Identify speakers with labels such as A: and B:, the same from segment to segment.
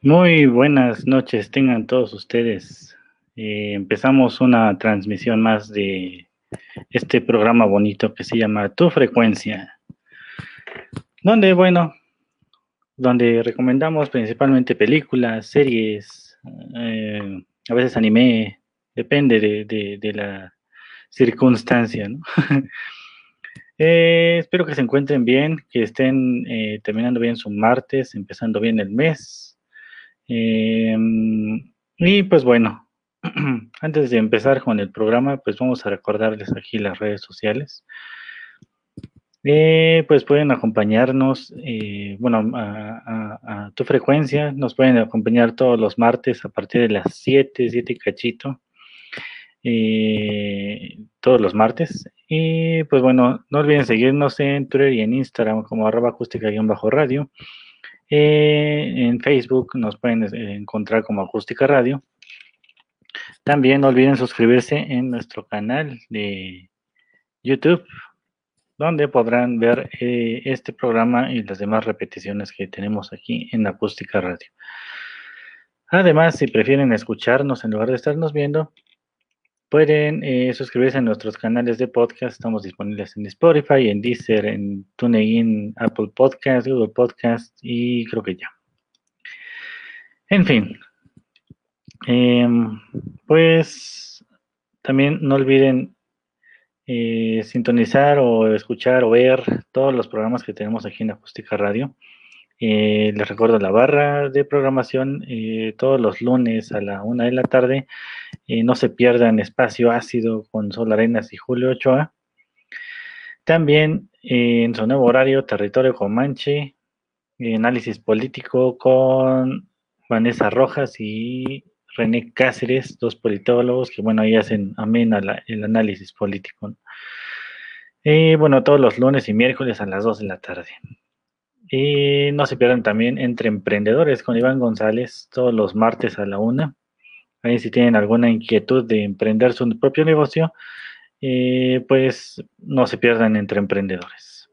A: Muy buenas noches, tengan todos ustedes. Eh, empezamos una transmisión más de este programa bonito que se llama Tu Frecuencia, donde, bueno, donde recomendamos principalmente películas, series, eh, a veces anime, depende de, la circunstancia, ¿no? Eh, espero que se encuentren bien, que estén eh, terminando bien su martes, empezando bien el mes. Eh, y pues bueno, antes de empezar con el programa, pues vamos a recordarles aquí las redes sociales. Eh, pues pueden acompañarnos, eh, bueno, a, a- a tu frecuencia, nos pueden acompañar todos los martes a partir de las 7, 7 y cachito, eh, todos los martes. Y pues bueno, no olviden seguirnos en Twitter y en Instagram como arroba acústica-radio. Eh, en Facebook nos pueden eh, encontrar como Acústica Radio. También no olviden suscribirse en nuestro canal de YouTube, donde podrán ver eh, este programa y las demás repeticiones que tenemos aquí en Acústica Radio. Además, si prefieren escucharnos en lugar de estarnos viendo, pueden eh, suscribirse a nuestros canales de podcast. Estamos disponibles en Spotify, en Deezer, en TuneIn, Apple Podcast, Google Podcast y creo que ya. En fin, em, pues también no olviden eh, sintonizar o escuchar o ver todos los programas que tenemos aquí en Acústica Radio. Eh, les recuerdo la barra de programación eh, todos los lunes a la una de la tarde. Eh, no se pierdan Espacio Ácido con Sol Arenas y Julio Ochoa. También en su nuevo horario, Territorio Comanche, análisis político con Vanessa Rojas y René Cáceres, dos politólogos que, bueno, ahí hacen amena la- el análisis político. ¿no? Bueno, todos los lunes y miércoles a las 2 de la tarde. Y no se pierdan también Entre Emprendedores con Iván González, todos los martes a la una. Ahí si tienen alguna inquietud de emprender su propio negocio, eh, pues no se pierdan Entre Emprendedores.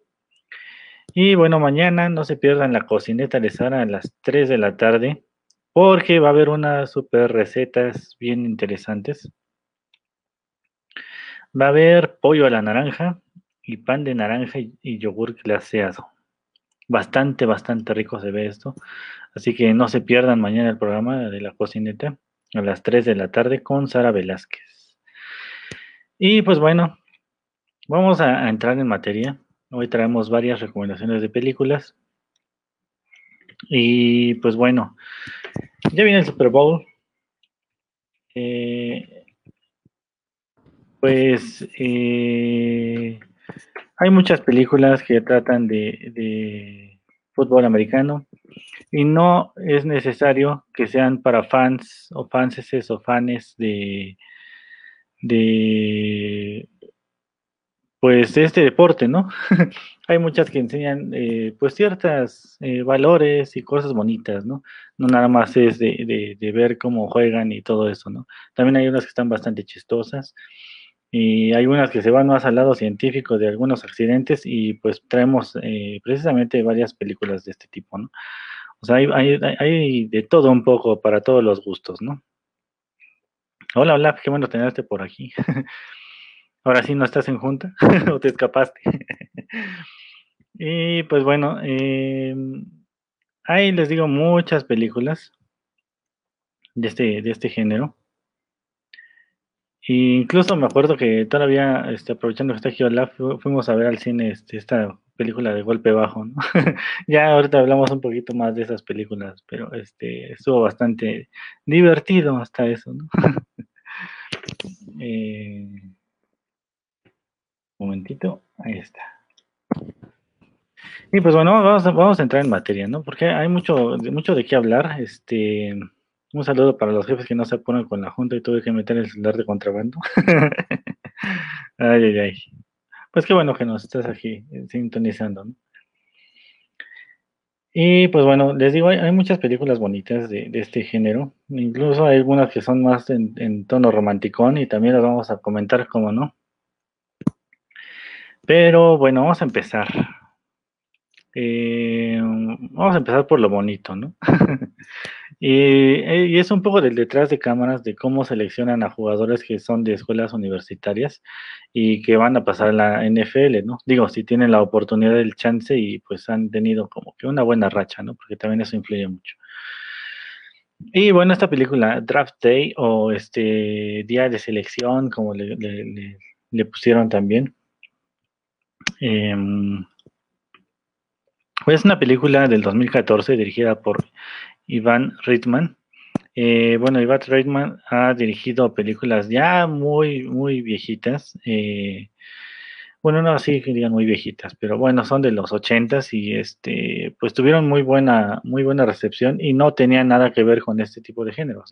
A: Y bueno, mañana no se pierdan la cocineta de Sara a las 3 de la tarde, porque va a haber unas super recetas bien interesantes. Va a haber pollo a la naranja y pan de naranja y, y yogur glaseado. Bastante, bastante rico se ve esto. Así que no se pierdan mañana el programa de la cocineta a las 3 de la tarde con Sara Velázquez. Y pues bueno, vamos a, entrar en materia. Hoy traemos varias recomendaciones de películas. Y pues bueno, ya viene el Super Bowl. Eh, pues eh, hay muchas películas que tratan de, fútbol americano y no es necesario que sean para fans o fanses o fanes de, de pues de este deporte, ¿no? Hay muchas que enseñan eh, pues ciertas eh, valores y cosas bonitas, ¿no? No nada más es de, de, de ver cómo juegan y todo eso, ¿no? También hay unas que están bastante chistosas y hay unas que se van más al lado científico de algunos accidentes y pues traemos eh, precisamente varias películas de este tipo, ¿no? O sea, hay, hay, de todo un poco para todos los gustos, ¿no? Hola, hola, qué bueno tenerte por aquí. Ahora sí no estás en junta o te escapaste. y pues bueno, eh, ahí les digo muchas películas de este, de este género. E incluso me acuerdo que todavía, este, aprovechando que está Olaf, fu- fuimos a ver al cine este, esta película de golpe bajo, ¿no? ya ahorita hablamos un poquito más de esas películas, pero este estuvo bastante divertido hasta eso, ¿no? Eh, momentito, ahí está. Y pues bueno, vamos a, vamos a entrar en materia, ¿no? Porque hay mucho, mucho de qué hablar. Este, Un saludo para los jefes que no se ponen con la junta y tuve que meter el celular de contrabando. ay, ay, ay. Pues qué bueno que nos estás aquí eh, sintonizando. ¿no? Y pues bueno, les digo, hay, muchas películas bonitas de, este género. Incluso hay algunas que son más en, tono romanticón y también las vamos a comentar, como no. Pero bueno, vamos a empezar. Eh, vamos a empezar por lo bonito, ¿no? Eh, y, es un poco del detrás de cámaras de cómo seleccionan a jugadores que son de escuelas universitarias y que van a pasar a la NFL, ¿no? Digo, si tienen la oportunidad del chance y pues han tenido como que una buena racha, ¿no? Porque también eso influye mucho. Y bueno, esta película, Draft Day o este Día de Selección, como le, pusieron también. Pues es una película del 2014 dirigida por Iván Reitman. Eh, bueno, Iván Reitman ha dirigido películas ya muy, muy viejitas. Eh, bueno, no así que digan muy viejitas, pero bueno, son de los ochentas y este, pues tuvieron muy buena, muy buena recepción y no tenían nada que ver con este tipo de géneros.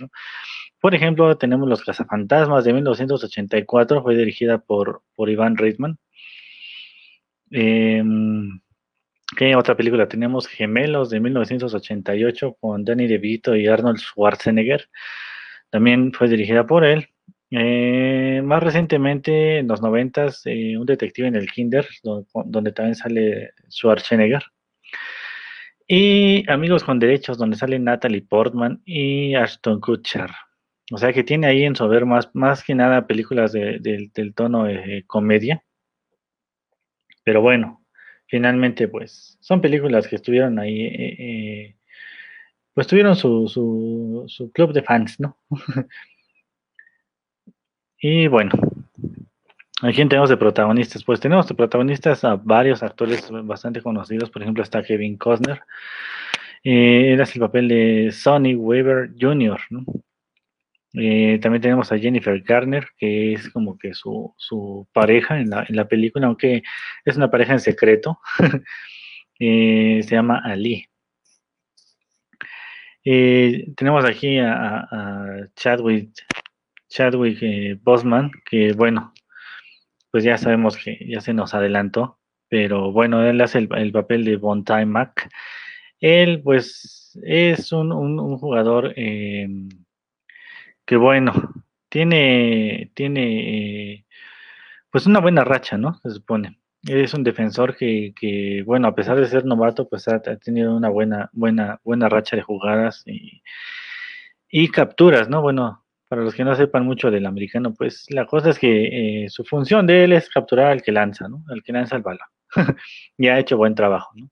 A: Por ejemplo, tenemos Los Cazafantasmas de 1984, fue dirigida por, por Iván Reitman. Em, ¿Qué otra película? Tenemos Gemelos de 1988 con Danny DeVito y Arnold Schwarzenegger. También fue dirigida por él. Eh, más recientemente, en los 90, eh, Un detective en el Kinder, donde, también sale Schwarzenegger. Y Amigos con Derechos, donde sale Natalie Portman y Ashton Kutcher. O sea que tiene ahí en su haber más, más que nada películas del tono de comedia. Pero bueno, finalmente, pues, son películas que estuvieron ahí, eh, eh, pues tuvieron su, su, su, club de fans, ¿no? y bueno, ¿a quién tenemos de protagonistas? Pues tenemos de protagonistas a varios actores bastante conocidos, por ejemplo está Kevin Costner, eh, él hace el papel de Sonny Weaver Jr., ¿no? Eh, también tenemos a Jennifer Garner, que es como que su, su pareja en la, en la, película, aunque es una pareja en secreto. eh, se llama Ali. Eh, tenemos aquí a, Chadwick, Chadwick Bosman, que bueno, pues ya sabemos que ya se nos adelantó, pero bueno, él hace el, el papel de Von Mac. Él, pues, es un, un, jugador que bueno, tiene, tiene pues una buena racha, ¿no? Se supone. Es un defensor que, que bueno, a pesar de ser novato, pues ha, tenido una buena, buena, buena racha de jugadas y, y, capturas, ¿no? Bueno, para los que no sepan mucho del americano, pues la cosa es que eh, su función de él es capturar al que lanza, ¿no? Al que lanza el balón. y ha hecho buen trabajo, ¿no?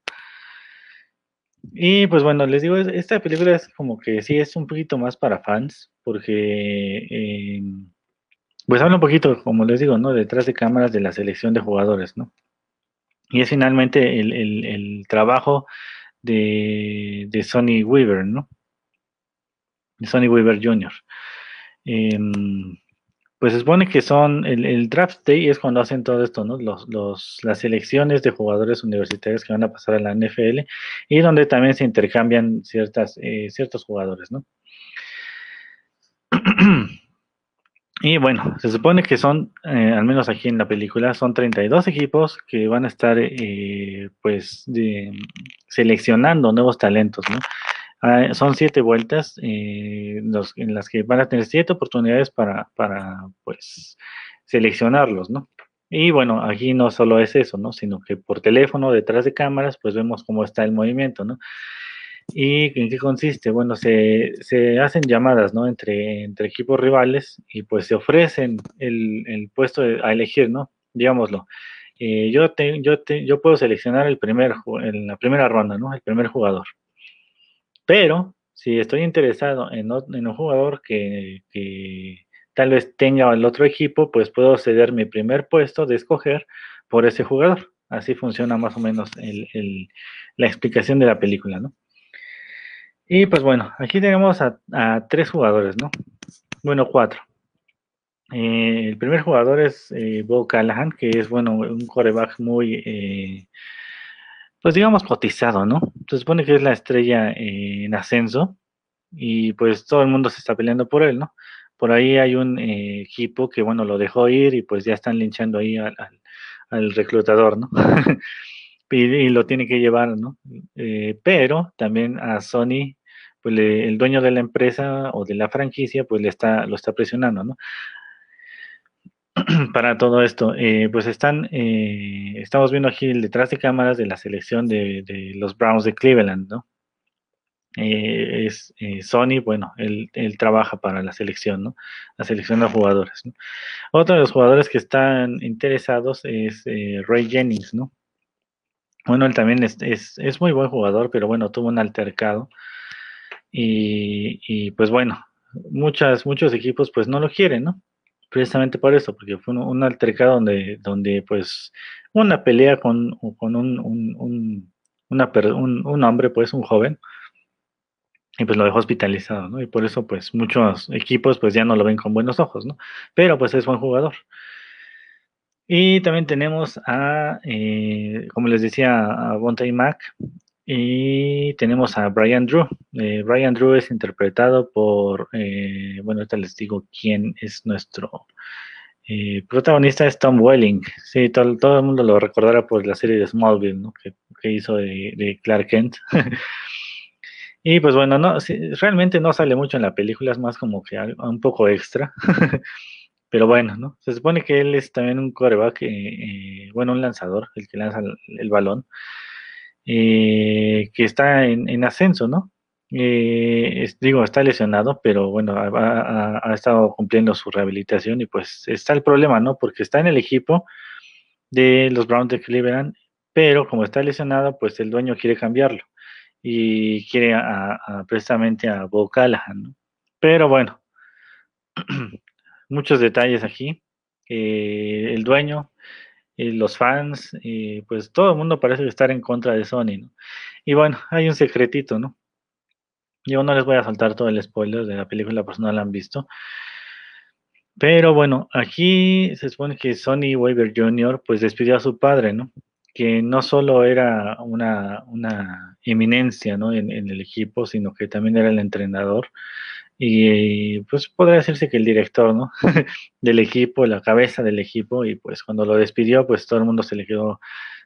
A: Y pues bueno, les digo, esta película es como que sí es un poquito más para fans, porque eh, pues habla un poquito, como les digo, ¿no? Detrás de cámaras de la selección de jugadores, ¿no? Y es finalmente el, trabajo de, de Sonny Weaver, ¿no? De Sonny Weaver Jr. Pues se supone que son, el, draft day es cuando hacen todo esto, ¿no? Los, los, las selecciones de jugadores universitarios que van a pasar a la NFL y donde también se intercambian ciertas, eh, ciertos jugadores, ¿no? Y bueno, se supone que son, eh, al menos aquí en la película, son 32 equipos que van a estar, eh, pues, seleccionando nuevos talentos, ¿no? Ah, son siete vueltas eh, en las que van a tener siete oportunidades para, para, pues, seleccionarlos, ¿no? Y bueno, aquí no solo es eso, ¿no? Sino que por teléfono, detrás de cámaras, pues vemos cómo está el movimiento, ¿no? ¿Y en qué consiste? Bueno, se, se hacen llamadas, ¿no? Entre, entre equipos rivales y pues se ofrecen el, el puesto a elegir, ¿no? Digámoslo. Eh, yo, te, yo, te, yo puedo seleccionar el primer, en la primera ronda, ¿no? El primer jugador. Pero si estoy interesado en, un jugador que, tal vez tenga el otro equipo, pues puedo ceder mi primer puesto de escoger por ese jugador. Así funciona más o menos la explicación de la película, ¿no? Y pues bueno, aquí tenemos a, tres jugadores, ¿no? Bueno, cuatro. Eh, el primer jugador es eh, Bo Callahan, que es, bueno, un coreback muy, eh, pues digamos, cotizado, ¿no? Se supone que es la estrella en ascenso y pues todo el mundo se está peleando por él, ¿no? Por ahí hay un eh, equipo que, bueno, lo dejó ir y pues ya están linchando ahí al, reclutador, ¿no? y, lo tiene que llevar, ¿no? Eh, pero también a Sony, pues el dueño de la empresa o de la franquicia, pues le está, lo está presionando, ¿no? para todo esto, eh, pues están, eh, estamos viendo aquí el detrás de cámaras de la selección de, los Browns de Cleveland, ¿no? Eh, es Sony, bueno, él, trabaja para la selección, ¿no? La selección de jugadores. ¿no? Otro de los jugadores que están interesados es Ray Jennings, ¿no? Bueno, él también es, es, muy buen jugador, pero bueno, tuvo un altercado. Y, y pues bueno, muchas, muchos equipos pues no lo quieren, ¿no? Precisamente por eso, porque fue un, altercado donde, donde pues una pelea con, con un, un, un, hombre, pues un joven, y pues lo dejó hospitalizado, ¿no? Y por eso pues muchos equipos pues ya no lo ven con buenos ojos, ¿no? Pero pues es buen jugador. Y también tenemos a, eh, como les decía, a Bonte Mac, y tenemos a Brian Drew. Eh, Brian Drew es interpretado por, eh, bueno, ahorita les digo quién es nuestro eh, protagonista, es Tom Welling. Sí, todo, todo, el mundo lo recordará por la serie de Smallville, ¿no? que, hizo de, Clark Kent. y pues bueno, no, realmente no sale mucho en la película, es más como que un poco extra. Pero bueno, ¿no? Se supone que él es también un coreback, bueno, un lanzador, el que lanza el balón. Eh, que está en, ascenso, ¿no? Eh, digo, está lesionado, pero bueno, ha, estado cumpliendo su rehabilitación y pues está el problema, ¿no? Porque está en el equipo de los Browns de Cleveland, pero como está lesionado, pues el dueño quiere cambiarlo y quiere a, precisamente a Bo Callahan, ¿no? Pero bueno, muchos detalles aquí. Eh, el dueño los fans, y pues todo el mundo parece estar en contra de Sony, ¿no? Y bueno, hay un secretito, ¿no? Yo no les voy a faltar todo el spoiler de la película, si no la han visto. Pero bueno, aquí se supone que Sony Weaver Jr. pues despidió a su padre, ¿no? Que no solo era una, una eminencia, ¿no? En, el equipo, sino que también era el entrenador y pues podría decirse que el director, ¿no? del equipo, la cabeza del equipo, y pues cuando lo despidió, pues todo el mundo se le quedó,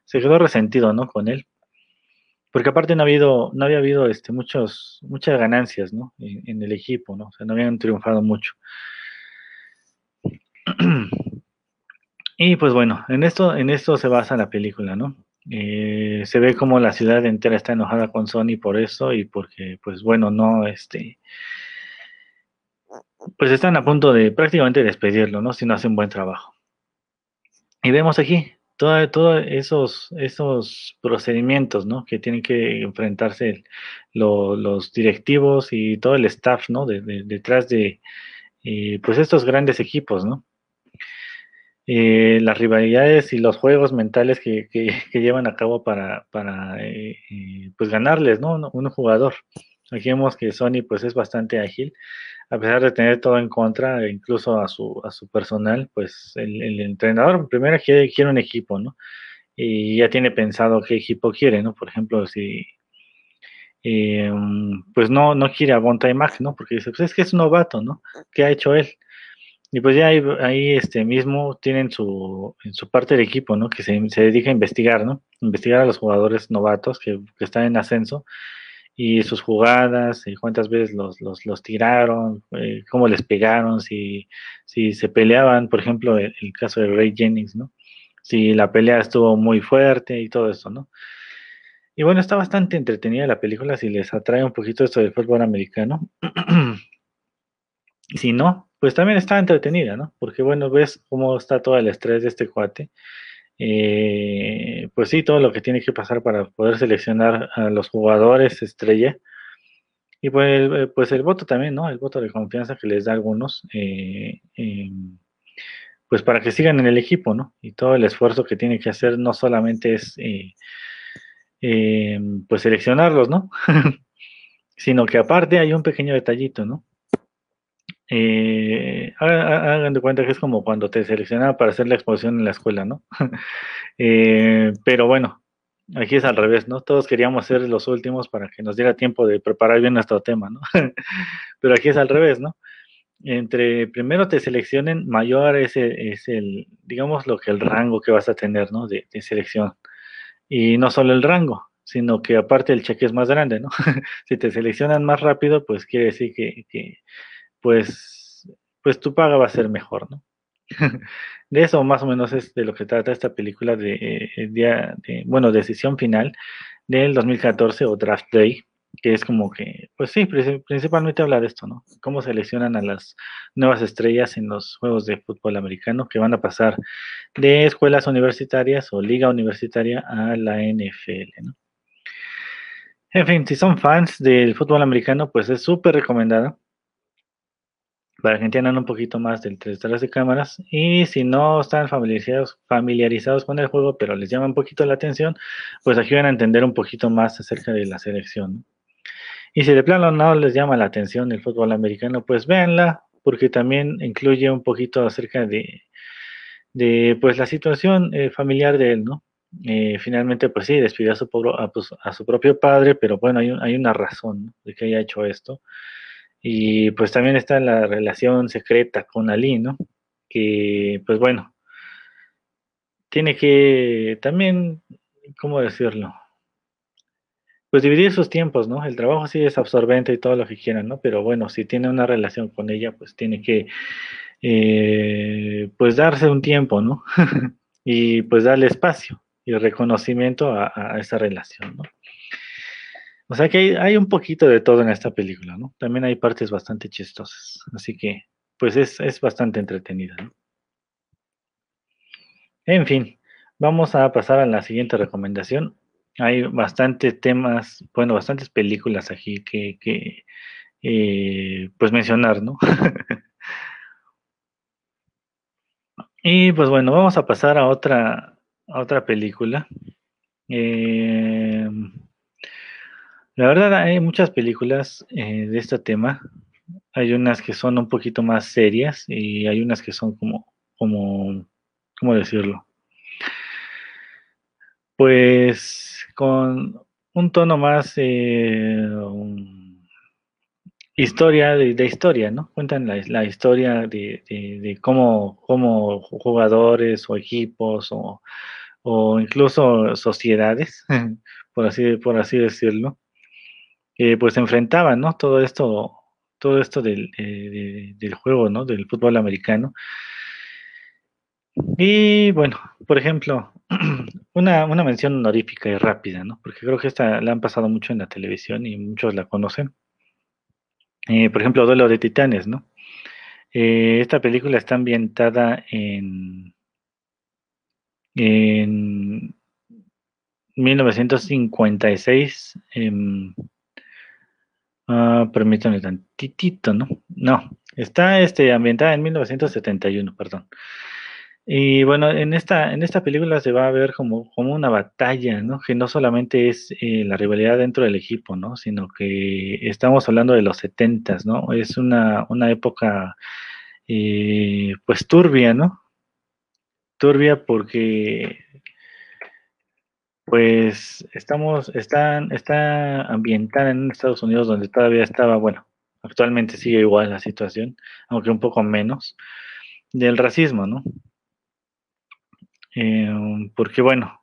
A: se quedó resentido, ¿no? Con él. Porque aparte no, ha habido, no había habido este, muchos, muchas ganancias, ¿no? En, el equipo, ¿no? O sea, no habían triunfado mucho. Y pues bueno, en esto, en esto se basa la película, ¿no? Eh, se ve como la ciudad entera está enojada con Sony por eso y porque, pues bueno, no, este, pues están a punto de prácticamente despedirlo, ¿no? Si no hacen buen trabajo. Y vemos aquí todos esos, esos procedimientos, ¿no? Que tienen que enfrentarse los directivos y todo el staff, ¿no? detrás de, eh, pues estos grandes equipos, ¿no? Eh, las rivalidades y los juegos mentales que, llevan a cabo para, para eh, pues ganarles, ¿no? Un jugador. Aquí vemos que Sony pues es bastante ágil, a pesar de tener todo en contra, incluso a su, a su personal, pues el, entrenador primero quiere, quiere, un equipo, ¿no? Y ya tiene pensado qué equipo quiere, ¿no? Por ejemplo, si eh, pues no, no quiere a Bonta Mac, ¿no? Porque dice, pues es que es un novato, ¿no? ¿Qué ha hecho él? Y pues ya ahí, ahí, este mismo tienen su, en su parte del equipo, ¿no? Que se, dedica a investigar, ¿no? Investigar a los jugadores novatos que están en ascenso y sus jugadas, cuántas veces los, los, los tiraron, eh, cómo les pegaron, si, si se peleaban, por ejemplo, el, caso de Ray Jennings, ¿no? Si la pelea estuvo muy fuerte y todo eso, ¿no? Y bueno, está bastante entretenida la película si les atrae un poquito esto del fútbol americano. si no, pues también está entretenida, ¿no? Porque bueno, ves cómo está todo el estrés de este cuate eh, pues sí, todo lo que tiene que pasar para poder seleccionar a los jugadores estrella. Y pues, eh, pues el voto también, ¿no? El voto de confianza que les da a algunos, eh, pues para que sigan en el equipo, ¿no? Y todo el esfuerzo que tiene que hacer no solamente es, pues seleccionarlos, ¿no? Sino que aparte hay un pequeño detallito, ¿no? Eh, hagan de cuenta que es como cuando te seleccionaban para hacer la exposición en la escuela, ¿no? Eh, pero bueno, Aquí es al revés, ¿no? Todos queríamos ser los últimos para que nos diera tiempo de preparar bien nuestro tema, ¿no? Pero aquí es al revés, ¿no? Entre primero te seleccionen, mayor es el, es el digamos, lo que el rango que vas a tener, ¿no? De, selección. Y no solo el rango, sino que aparte el cheque es más grande, ¿no? si te seleccionan más rápido, pues quiere decir que pues, pues tu paga va a ser mejor, ¿no? de eso más o menos es de lo que trata esta película de, eh, de, bueno, decisión final del 2014 o Draft Day, que es como que, pues sí, principalmente habla de esto, ¿no? Cómo seleccionan a las nuevas estrellas en los juegos de fútbol americano que van a pasar de escuelas universitarias o liga universitaria a la NFL, ¿no? En fin, si son fans del fútbol americano, pues es súper recomendada para que entiendan un poquito más del detrás de cámaras. Y si no están familiarizados, familiarizados con el juego, pero les llama un poquito la atención, pues aquí van a entender un poquito más acerca de la selección. Y si de plano no les llama la atención el fútbol americano, pues véanla, porque también incluye un poquito acerca de, de pues la situación eh, familiar de él, ¿no? Eh, finalmente, pues sí, despidió a su, pues, a, su propio padre, pero bueno, hay, hay una razón de que haya hecho esto. Y pues también está la relación secreta con Ali, ¿no? Que pues bueno, tiene que también, ¿cómo decirlo? Pues dividir sus tiempos, ¿no? El trabajo sí es absorbente y todo lo que quieran, ¿no? Pero bueno, si tiene una relación con ella, pues tiene que, eh, pues darse un tiempo, ¿no? y pues darle espacio y reconocimiento a, a esa relación, ¿no? O sea que hay, un poquito de todo en esta película, ¿no? También hay partes bastante chistosas. Así que, pues es, es bastante entretenida, ¿no? En fin, vamos a pasar a la siguiente recomendación. Hay bastantes temas, bueno, bastantes películas aquí que, que eh, pues mencionar, ¿no? y pues bueno, vamos a pasar a otra, a otra película. Eh, la verdad, hay muchas películas eh, de este tema. Hay unas que son un poquito más serias y hay unas que son como, como, ¿cómo decirlo? Pues con un tono más eh, historia de, historia, ¿no? Cuentan la, historia de, cómo, cómo, jugadores o equipos o, o incluso sociedades, por así, por así decirlo, eh, pues enfrentaban, ¿no? Todo esto, todo esto del, eh, del juego, ¿no? Del fútbol americano. Y bueno, por ejemplo, una, una mención honorífica y rápida, ¿no? Porque creo que esta la han pasado mucho en la televisión y muchos la conocen. Eh, por ejemplo, Duelo de Titanes, ¿no? esta película está ambientada en, en 1956. En, Ah, permítame tantitito, ¿no? No, está este, ambientada en 1971, perdón. Y bueno, en esta, en esta película se va a ver como, como una batalla, ¿no? Que no solamente es eh, la rivalidad dentro del equipo, ¿no? Sino que estamos hablando de los setentas, ¿no? Es una, una época, eh, pues turbia, ¿no? Turbia porque pues estamos, están, está ambientada en Estados Unidos donde todavía estaba, bueno, actualmente sigue igual la situación, aunque un poco menos, del racismo, ¿no? Eh, porque bueno,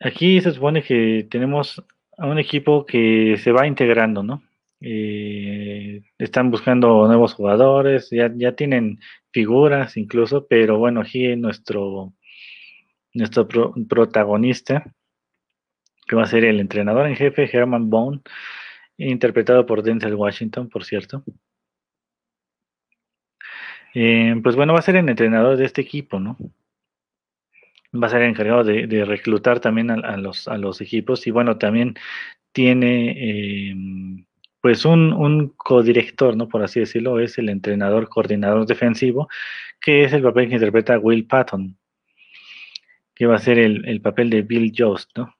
A: aquí se supone que tenemos a un equipo que se va integrando, ¿no? Eh, están buscando nuevos jugadores, ya, ya tienen figuras incluso, pero bueno, aquí nuestro nuestro protagonista, que va a ser el entrenador en jefe, Herman Bone, interpretado por Denzel Washington, por cierto. Eh, pues bueno, va a ser el entrenador de este equipo, ¿no? Va a ser el encargado de, reclutar también a, los, a los equipos y bueno, también tiene em, pues un, un codirector, ¿no? Por así decirlo, es el entrenador coordinador defensivo, que es el papel que interpreta Will Patton que va a ser el, papel de Bill Jost, ¿no?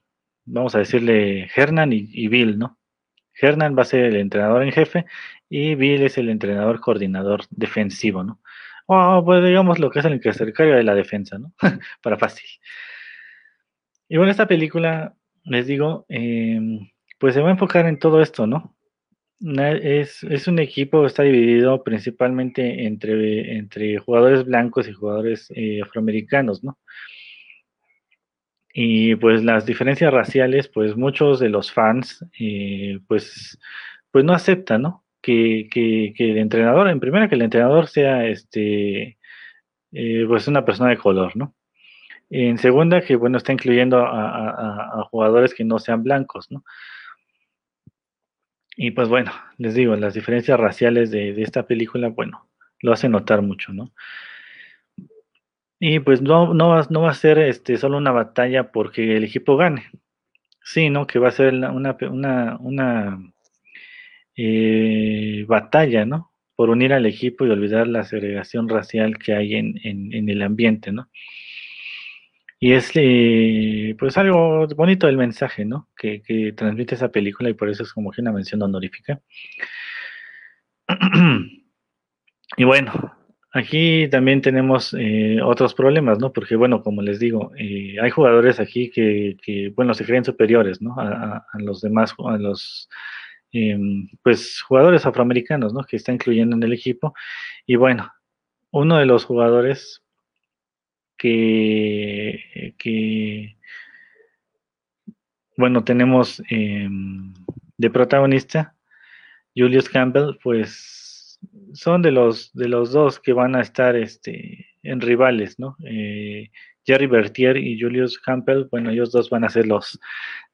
A: Vamos a decirle Hernan y, Bill, ¿no? Hernan va a ser el entrenador en jefe y Bill es el entrenador coordinador defensivo, ¿no? O pues digamos lo que es el que se encarga de la defensa, ¿no? Para fácil. Y bueno, esta película, les digo, em, pues se va a enfocar en todo esto, ¿no? Es, es, un equipo, está dividido principalmente entre, entre jugadores blancos y jugadores eh, afroamericanos, ¿no? Y pues las diferencias raciales, pues muchos de los fans, eh, pues, pues no aceptan, ¿no? Que, que, el entrenador, en primera, que el entrenador sea este, eh, pues una persona de color, ¿no? En segunda, que bueno, está incluyendo a, a jugadores que no sean blancos, ¿no? Y pues bueno, les digo, las diferencias raciales de, esta película, bueno, lo hace notar mucho, ¿no? Y pues no, no, va, no va a ser este, solo una batalla porque el equipo gane. Sí, ¿no? Que va a ser una, una, una eh, batalla, ¿no? Por unir al equipo y olvidar la segregación racial que hay en, en el ambiente, ¿no? Y es eh, pues algo bonito el mensaje, ¿no? Que, transmite esa película y por eso es como que una mención honorífica. y bueno, aquí también tenemos eh, otros problemas, ¿no? Porque bueno, como les digo, eh, hay jugadores aquí que, que, bueno, se creen superiores, ¿no? A, los demás, a los, em, pues, jugadores afroamericanos, ¿no? Que está incluyendo en el equipo. Y bueno, uno de los jugadores que, que bueno, tenemos em, de protagonista Julius Campbell, pues son de los de los dos que van a estar este, en rivales, ¿no? Eh, Jerry Bertier y Julius Campbell, bueno, ellos dos van a ser los,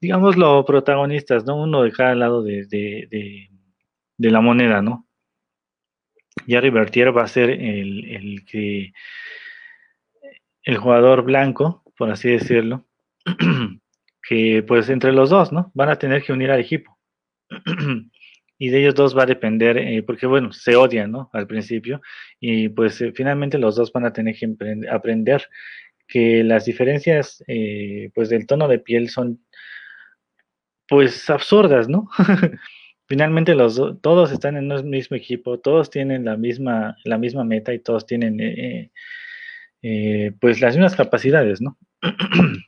A: digamos, los protagonistas, ¿no? Uno de cada lado de, de, de, la moneda, ¿no? Jerry Bertier va a ser el, el que el jugador blanco, por así decirlo, que pues entre los dos, ¿no? Van a tener que unir al equipo. y de ellos dos va a depender, eh, porque bueno, se odian, ¿no? Al principio, y pues eh, finalmente los dos van a tener que aprender que las diferencias, eh, pues del tono de piel son, pues absurdas, ¿no? finalmente los todos están en el mismo equipo, todos tienen la misma, la misma meta y todos tienen eh, pues las mismas capacidades, ¿no?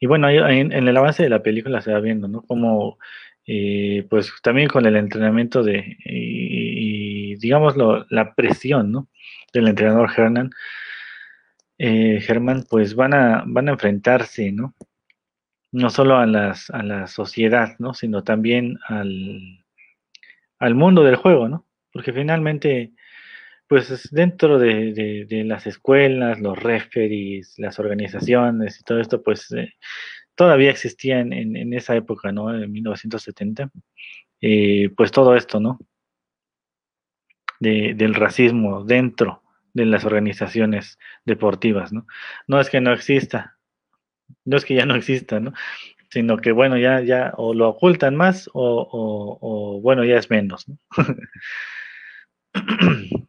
A: y bueno, en, el avance de la película se va viendo, ¿no? Como, eh, pues también con el entrenamiento de, y, digamos, la presión, ¿no? Del entrenador Hernan, eh, pues van a, van a enfrentarse, ¿no? No solo a, las, a la sociedad, ¿no? Sino también al, al mundo del juego, ¿no? Porque finalmente pues dentro de, las escuelas, los referees, las organizaciones y todo esto, pues eh, todavía existía en, esa época, ¿no? En 1970, eh, pues todo esto, ¿no? del racismo dentro de las organizaciones deportivas, ¿no? No es que no exista, no es que ya no exista, ¿no? Sino que, bueno, ya, ya, o lo ocultan más o, bueno, ya es menos, ¿no?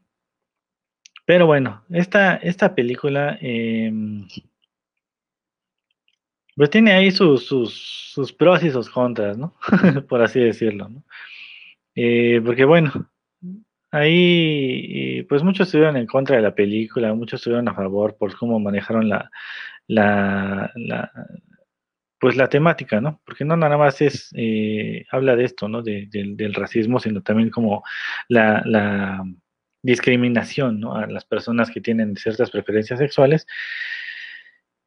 A: Pero bueno, esta, esta película em, pues tiene ahí sus, sus, pros y sus contras, ¿no? Por así decirlo, ¿no? Eh, porque bueno, ahí pues muchos estuvieron en contra de la película, muchos estuvieron a favor por cómo manejaron la, la, la pues la temática, ¿no? Porque no nada más es, eh, habla de esto, ¿no? del racismo, sino también como la, la discriminación ¿no? a las personas que tienen ciertas preferencias sexuales.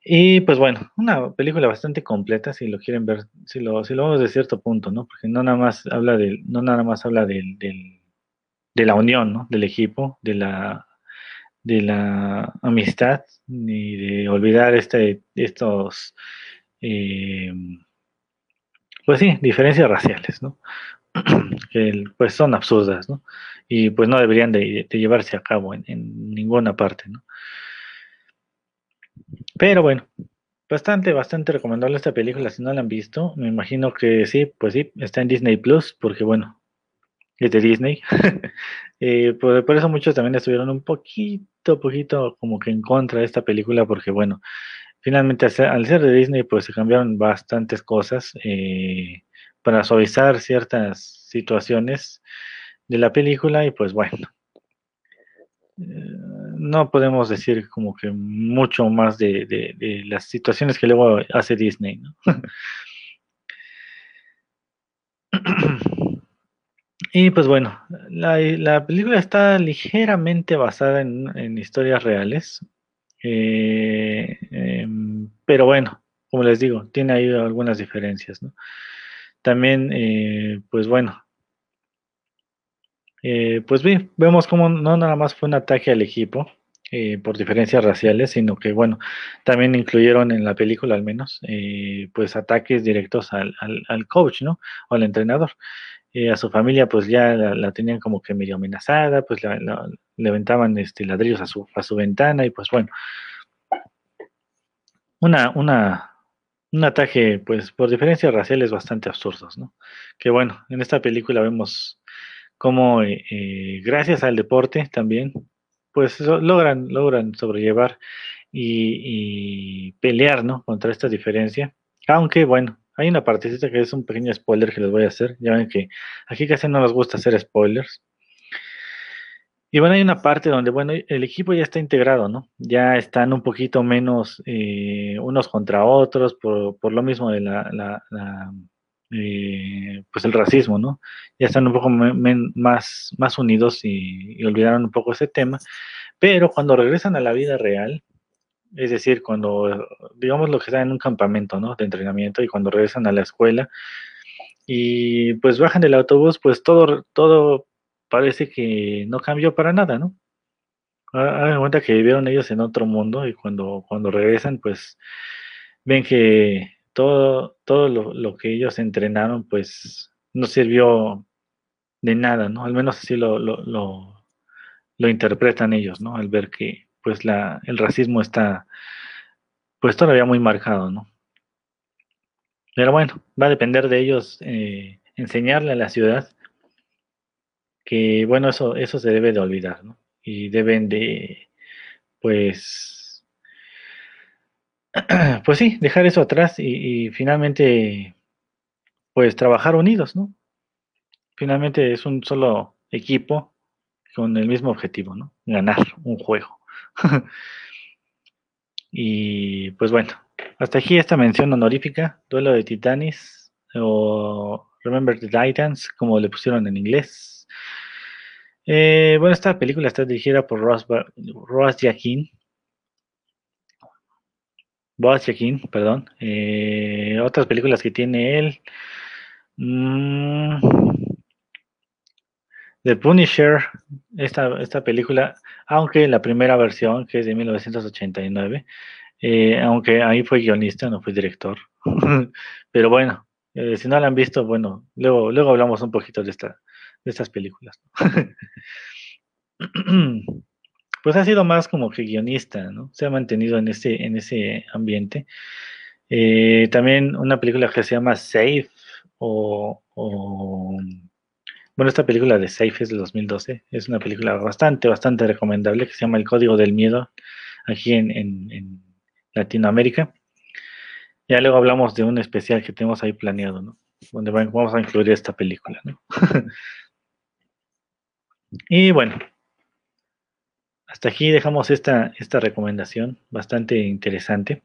A: Y pues bueno, una película bastante completa si lo quieren ver, si lo, si lo vemos de cierto punto, ¿no? Porque no nada más habla del, no nada más habla del, del, de la unión, ¿no? Del equipo, de la, de la amistad, ni de olvidar este, estos, eh, pues sí, diferencias raciales, ¿no? que pues son absurdas, ¿no? Y pues no deberían de, llevarse a cabo en, ninguna parte, ¿no? Pero bueno, bastante, bastante recomendable esta película si no la han visto. Me imagino que sí, pues sí, está en Disney Plus, porque bueno, es de Disney. eh, por, eso muchos también estuvieron un poquito, poquito como que en contra de esta película, porque bueno, finalmente al ser de Disney, pues se cambiaron bastantes cosas. Eh, para suavizar ciertas situaciones de la película y pues bueno, eh, no podemos decir como que mucho más de, de las situaciones que luego hace Disney, ¿no? Y pues bueno, la, película está ligeramente basada en, historias reales, eh, em, pero bueno, como les digo, tiene ahí algunas diferencias, ¿no? También, eh, pues bueno, eh, pues bien, vemos como no nada más fue un ataque al equipo por diferencias raciales, sino que bueno, también incluyeron en la película al menos, pues ataques directos al, al, coach, ¿no? O al entrenador. Eh, a su familia pues ya la, tenían como que medio amenazada, pues la, le aventaban este, ladrillos a su, a su ventana y pues bueno, una, una, un ataque pues por diferencias raciales bastante absurdos, ¿no? Que bueno, en esta película vemos cómo eh, eh, gracias al deporte también pues logran, logran sobrellevar y, pelear, ¿no? Contra esta diferencia. Aunque bueno, hay una partecita que es un pequeño spoiler que les voy a hacer. Ya ven que aquí casi no nos gusta hacer spoilers. Y bueno, hay una parte donde, bueno, el equipo ya está integrado, ¿no? Ya están un poquito menos eh, unos contra otros por, lo mismo de la, eh, pues el racismo, ¿no? Ya están un poco más, más unidos y, olvidaron un poco ese tema. Pero cuando regresan a la vida real, es decir, cuando, digamos, lo que están en un campamento, ¿no? De entrenamiento y cuando regresan a la escuela y pues bajan del autobús, pues todo, todo parece que no cambió para nada, ¿no? Hagan cuenta que vivieron ellos en otro mundo y cuando, cuando regresan, pues ven que todo, todo lo, que ellos entrenaron, pues no sirvió de nada, ¿no? Al menos así lo, lo, lo interpretan ellos, ¿no? Al ver que, pues la, el racismo está pues todavía muy marcado, ¿no? Pero bueno, va a depender de ellos eh, enseñarle a la ciudad que, bueno, eso, eso se debe de olvidar, ¿no? Y deben de, pues, pues sí, dejar eso atrás y, finalmente, pues, trabajar unidos, ¿no? Finalmente es un solo equipo con el mismo objetivo, ¿no? Ganar un juego. y pues bueno, hasta aquí esta mención honorífica, Duelo de Titanes o Remember the Titans, como le pusieron en inglés. Eh, bueno, esta película está dirigida por Ross, Ross. Jaquin, perdón. Eh, otras películas que tiene él. Mm, The Punisher, esta, esta película, aunque la primera versión, que es de 1989, eh, aunque ahí fue guionista, no fue director. Pero bueno, eh, si no la han visto, bueno, luego, luego hablamos un poquito de, esta, de estas películas. pues ha sido más como que guionista, ¿no? Se ha mantenido en ese, en ese ambiente. Eh, también una película que se llama Safe o bueno, esta película de Safe es de 2012. Es una película bastante, bastante recomendable que se llama El Código del Miedo aquí en, Latinoamérica. Ya luego hablamos de un especial que tenemos ahí planeado, ¿no? Donde vamos a incluir esta película, ¿no? y bueno, hasta aquí dejamos esta, esta recomendación bastante interesante.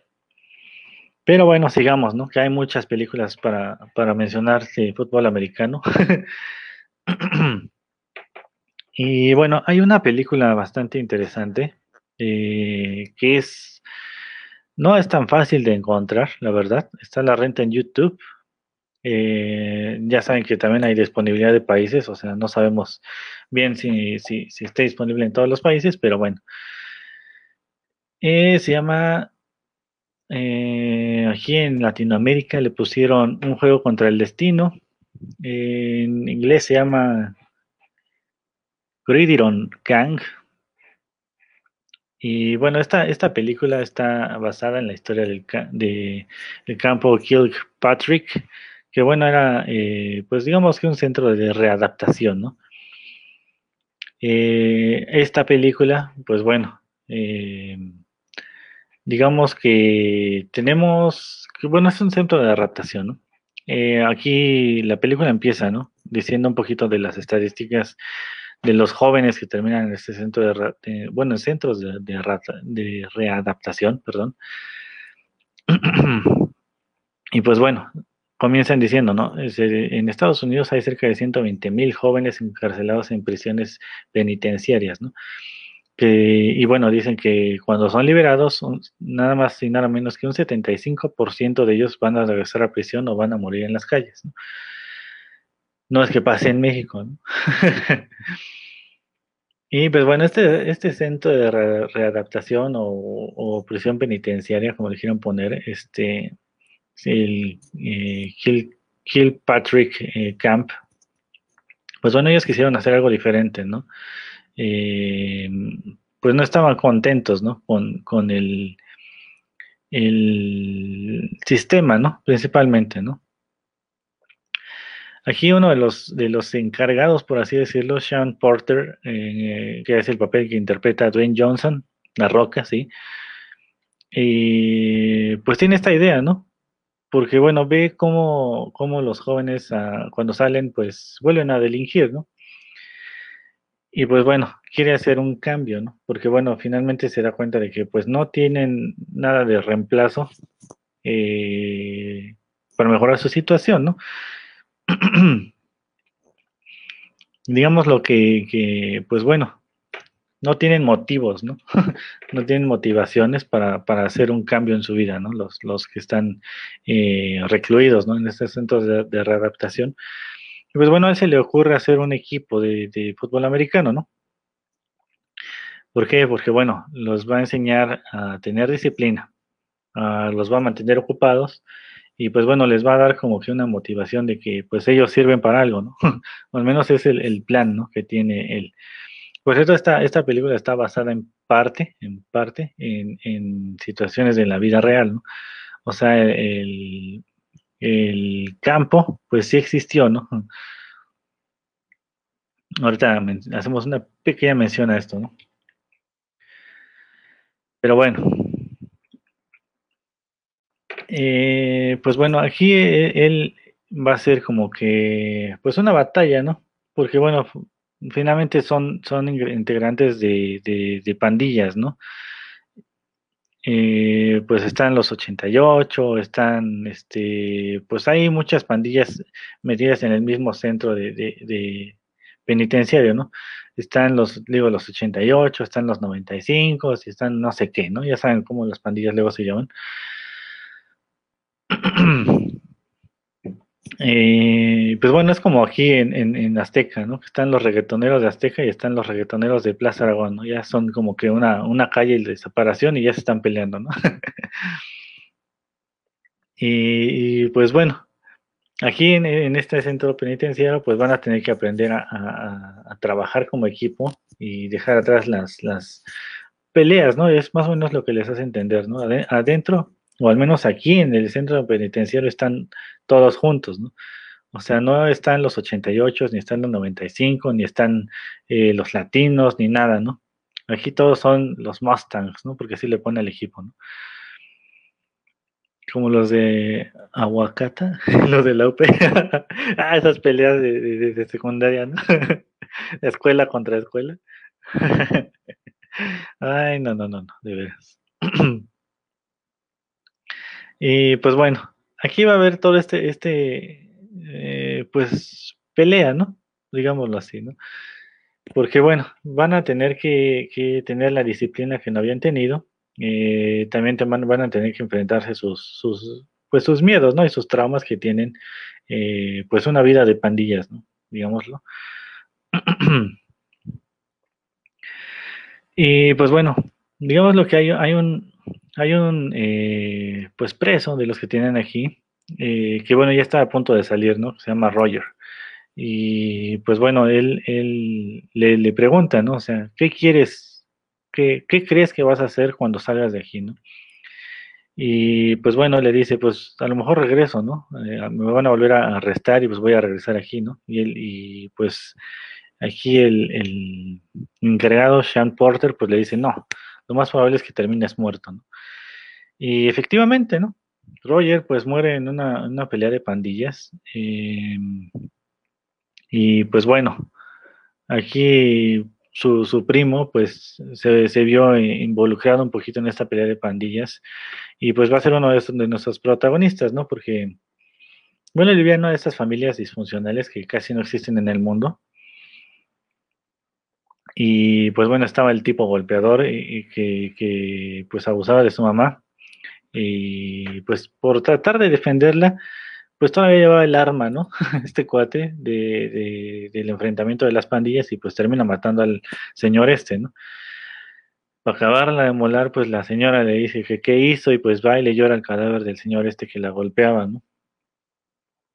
A: Pero bueno, sigamos, ¿no? Que hay muchas películas para, para mencionar de fútbol americano. y bueno, hay una película bastante interesante eh, que es no es tan fácil de encontrar, la verdad. Está la renta en YouTube. Eh, ya saben que también hay disponibilidad de países, o sea, no sabemos bien si, si, está disponible en todos los países, pero bueno. Eh, se llama, aquí en Latinoamérica le pusieron un juego contra el destino en inglés se llama Gridiron Gang. Y bueno, esta, esta película está basada en la historia del, de, del campo Kilpatrick, que bueno, era eh, pues digamos que un centro de readaptación, ¿no? Eh, esta película, pues bueno, eh, digamos que tenemos, que bueno, es un centro de adaptación, ¿no? Aquí la película empieza, ¿no? Diciendo un poquito de las estadísticas de los jóvenes que terminan en este centro de, bueno, en centros de, de, readaptación, perdón. y pues bueno, comienzan diciendo, ¿no? En Estados Unidos hay cerca de 120 mil jóvenes encarcelados en prisiones penitenciarias, ¿no? y bueno, dicen que cuando son liberados, nada más y nada menos que un 75% de ellos van a regresar a prisión o van a morir en las calles, ¿no? No es que pase en México, ¿no? y pues bueno, este, este centro de readaptación o, prisión penitenciaria, como le dijeron poner, este, el eh, eh, Camp, pues bueno, ellos quisieron hacer algo diferente, ¿no? Eh, pues no estaban contentos, ¿no? Con, con el, el sistema, ¿no? Principalmente, ¿no? Aquí uno de los, de los encargados, por así decirlo, Sean Porter, eh, que es el papel que interpreta a Dwayne Johnson, La Roca, sí. Pues tiene esta idea, ¿no? Porque bueno, ve cómo, cómo los jóvenes ah, cuando salen, pues vuelven a delinquir, ¿no? Y pues bueno, quiere hacer un cambio, ¿no? Porque bueno, finalmente se da cuenta de que pues no tienen nada de reemplazo eh, para mejorar su situación, ¿no? digamos lo que, pues bueno, no tienen motivos, ¿no? no tienen motivaciones para, hacer un cambio en su vida, ¿no? Los, los que están eh, recluidos, ¿no? En estos centros de, readaptación. Y pues bueno, a él se le ocurre hacer un equipo de, fútbol americano, ¿no? ¿Por qué? Porque bueno, los va a enseñar a tener disciplina, los va a mantener ocupados y pues bueno, les va a dar como que una motivación de que pues ellos sirven para algo, ¿no? o al menos es el, plan, ¿no? Que tiene él. Pues esto esta, esta película está basada en parte, en parte, en, situaciones de la vida real, ¿no? O sea, el, el campo, pues sí existió, ¿no? Ahorita hacemos una pequeña mención a esto, ¿no? Pero bueno, eh, pues bueno, aquí eh, él va a ser como que, pues una batalla, ¿no? Porque bueno, finalmente son, son integrantes de, de, pandillas, ¿no? Eh, pues están los 88, están, este, pues hay muchas pandillas metidas en el mismo centro de, de penitenciario, ¿no? Están los, digo, los 88, están los 95, y están no sé qué, ¿no? Ya saben cómo las pandillas luego se llaman. Eh, pues bueno, es como aquí en, Azteca, ¿no? Están los reggaetoneros de Azteca y están los reggaetoneros de Plaza Aragón, ¿no? Ya son como que una, una calle de separación y ya se están peleando, ¿no? y, pues bueno, aquí en, este centro penitenciario pues van a tener que aprender a, trabajar como equipo y dejar atrás las, las peleas, ¿no? Es más o menos lo que les hace entender, ¿no? Adentro o al menos aquí en el centro penitenciario están todos juntos, ¿no? O sea, no están los 88, ni están los 95, ni están eh, los latinos, ni nada, ¿no? Aquí todos son los Mustangs, ¿no? Porque así le pone al equipo, ¿no? Como los de Aguacata, los de la UP. ah, esas peleas de, secundaria, ¿no? escuela contra escuela. Ay, no, no, no, no, de veras. Y pues bueno, aquí va a haber todo este, este eh, pues pelea, ¿no? Digámoslo así, ¿no? Porque bueno, van a tener que, tener la disciplina que no habían tenido. Eh, también van, a tener que enfrentarse sus, sus, pues sus miedos, ¿no? Y sus traumas que tienen, eh, pues una vida de pandillas, ¿no? Digámoslo. y pues bueno, digamos lo que hay, hay un, hay un eh, pues preso de los que tienen aquí, eh, que bueno, ya está a punto de salir, ¿no? Se llama Roger. Y pues bueno, él, él le, pregunta, ¿no? O sea, ¿qué quieres? ¿Qué, ¿Qué crees que vas a hacer cuando salgas de aquí, ¿no? Y pues bueno, le dice, pues a lo mejor regreso, ¿no? Eh, me van a volver a arrestar y pues voy a regresar aquí, ¿no? Y, él, y pues aquí el, el encargado, Sean Porter, pues le dice, no, lo más probable es que termines muerto, ¿no? Y efectivamente, ¿no? Roger pues muere en una, pelea de pandillas. Em, y pues bueno, aquí su, su primo pues se, se, vio involucrado un poquito en esta pelea de pandillas y pues va a ser uno de, estos, de nuestros protagonistas, ¿no? Porque, bueno, él vivía en una de estas familias disfuncionales que casi no existen en el mundo. Y pues bueno, estaba el tipo golpeador y, que, que, pues abusaba de su mamá. Y pues por tratar de defenderla, pues todavía llevaba el arma, ¿no? Este cuate de, del enfrentamiento de las pandillas y pues termina matando al señor este, ¿no? Para acabarla de molar, pues la señora le dice que qué hizo y pues va y le llora el cadáver del señor este que la golpeaba, ¿no?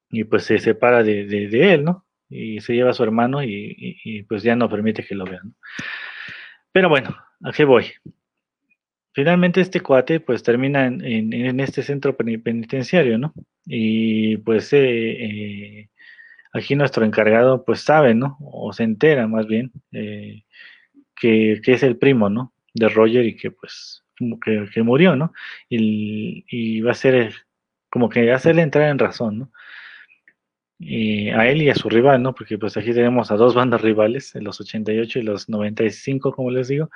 A: Y pues se separa de, de, él, ¿no? Y se lleva a su hermano y, pues ya no permite que lo vean. ¿no? Pero bueno, ¿a qué voy? Finalmente este cuate pues termina en, en, este centro penitenciario, ¿no? Y pues eh, eh, aquí nuestro encargado pues sabe, ¿no? O se entera más bien eh, que, que, es el primo, ¿no? De Roger y que pues que, que murió, ¿no? Y, y, va a ser como que hacerle entrar en razón, ¿no? Y a él y a su rival, ¿no? Porque pues aquí tenemos a dos bandas rivales, los 88 y los 95, como les digo.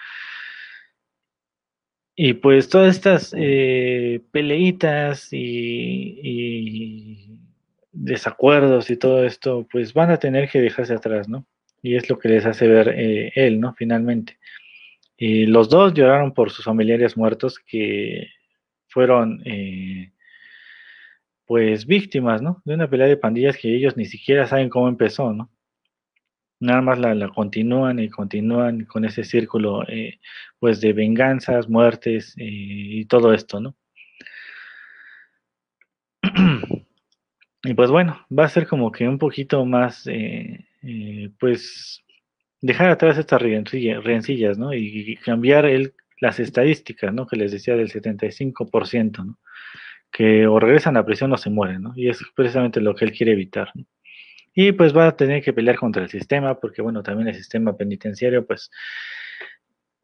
A: Y pues todas estas eh, peleitas y, y, desacuerdos y todo esto, pues van a tener que dejarse atrás, ¿no? Y es lo que les hace ver eh, él, ¿no? Finalmente. Y los dos lloraron por sus familiares muertos que fueron, eh, pues, víctimas, ¿no? De una pelea de pandillas que ellos ni siquiera saben cómo empezó, ¿no? nada más la, continúan y continúan con ese círculo eh, pues de venganzas, muertes eh, y todo esto, ¿no? y pues bueno, va a ser como que un poquito más, eh, pues, dejar atrás estas rencillas, ¿no? Y, cambiar las estadísticas, ¿no? Que les decía del 75%, ¿no? Que o regresan a prisión o se mueren, ¿no? Y es precisamente lo que él quiere evitar, ¿no? Y pues va a tener que pelear contra el sistema, porque bueno, también el sistema penitenciario, pues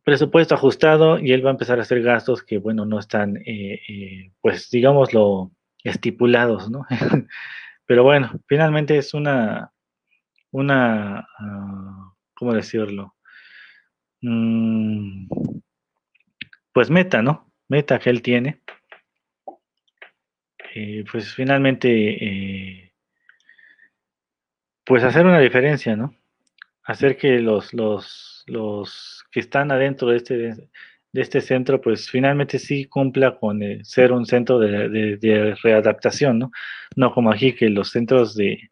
A: presupuesto ajustado y él va a empezar a hacer gastos que bueno, no están, eh, eh, pues digámoslo, estipulados, ¿no? Pero bueno, finalmente es una, una, uh, ¿cómo decirlo? Mm, pues meta, ¿no? Meta que él tiene. Eh, pues finalmente pues hacer una diferencia, ¿no? Hacer que los, los, los que están adentro de este, de este centro, pues finalmente sí cumpla con eh, ser un centro de, readaptación, ¿no? No como aquí que los centros de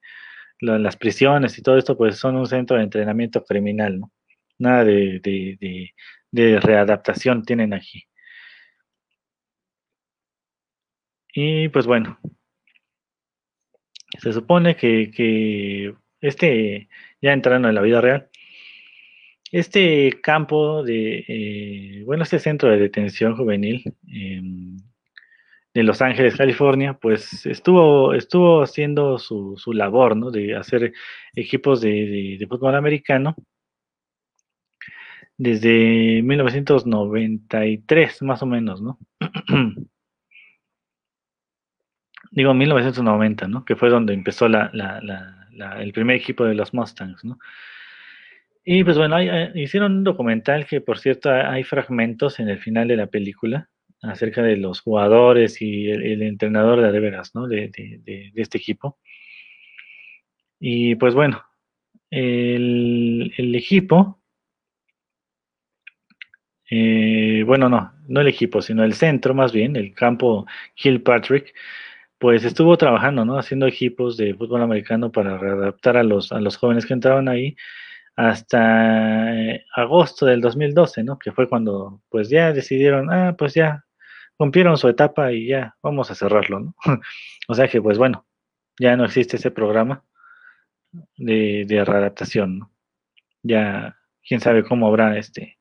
A: las prisiones y todo esto, pues son un centro de entrenamiento criminal, ¿no? Nada de, de readaptación tienen aquí. Y pues bueno, se supone que, este, ya entrando en la vida real, este campo de, eh, bueno, este centro de detención juvenil em, de Los Ángeles, California, pues estuvo, estuvo haciendo su, su labor, ¿no? De hacer equipos de, de, fútbol americano desde 1993, más o menos, ¿no? Digo 1990, ¿no? Que fue donde empezó el primer equipo de los Mustangs, ¿no? Y pues bueno, hicieron un documental que por cierto hay fragmentos en el final de la película acerca de los jugadores y el, entrenador de veras, ¿no? De, este equipo. Y pues bueno, el, equipo, eh, bueno, no, no el equipo, sino el centro más bien, el campo Kilpatrick, pues estuvo trabajando, ¿no? Haciendo equipos de fútbol americano para readaptar a los, a los jóvenes que entraban ahí hasta eh, agosto del 2012, ¿no? Que fue cuando pues ya decidieron, ah, pues ya cumplieron su etapa y ya vamos a cerrarlo, ¿no? o sea que pues bueno, ya no existe ese programa de, de readaptación, ¿no? Ya quién sabe cómo habrá este,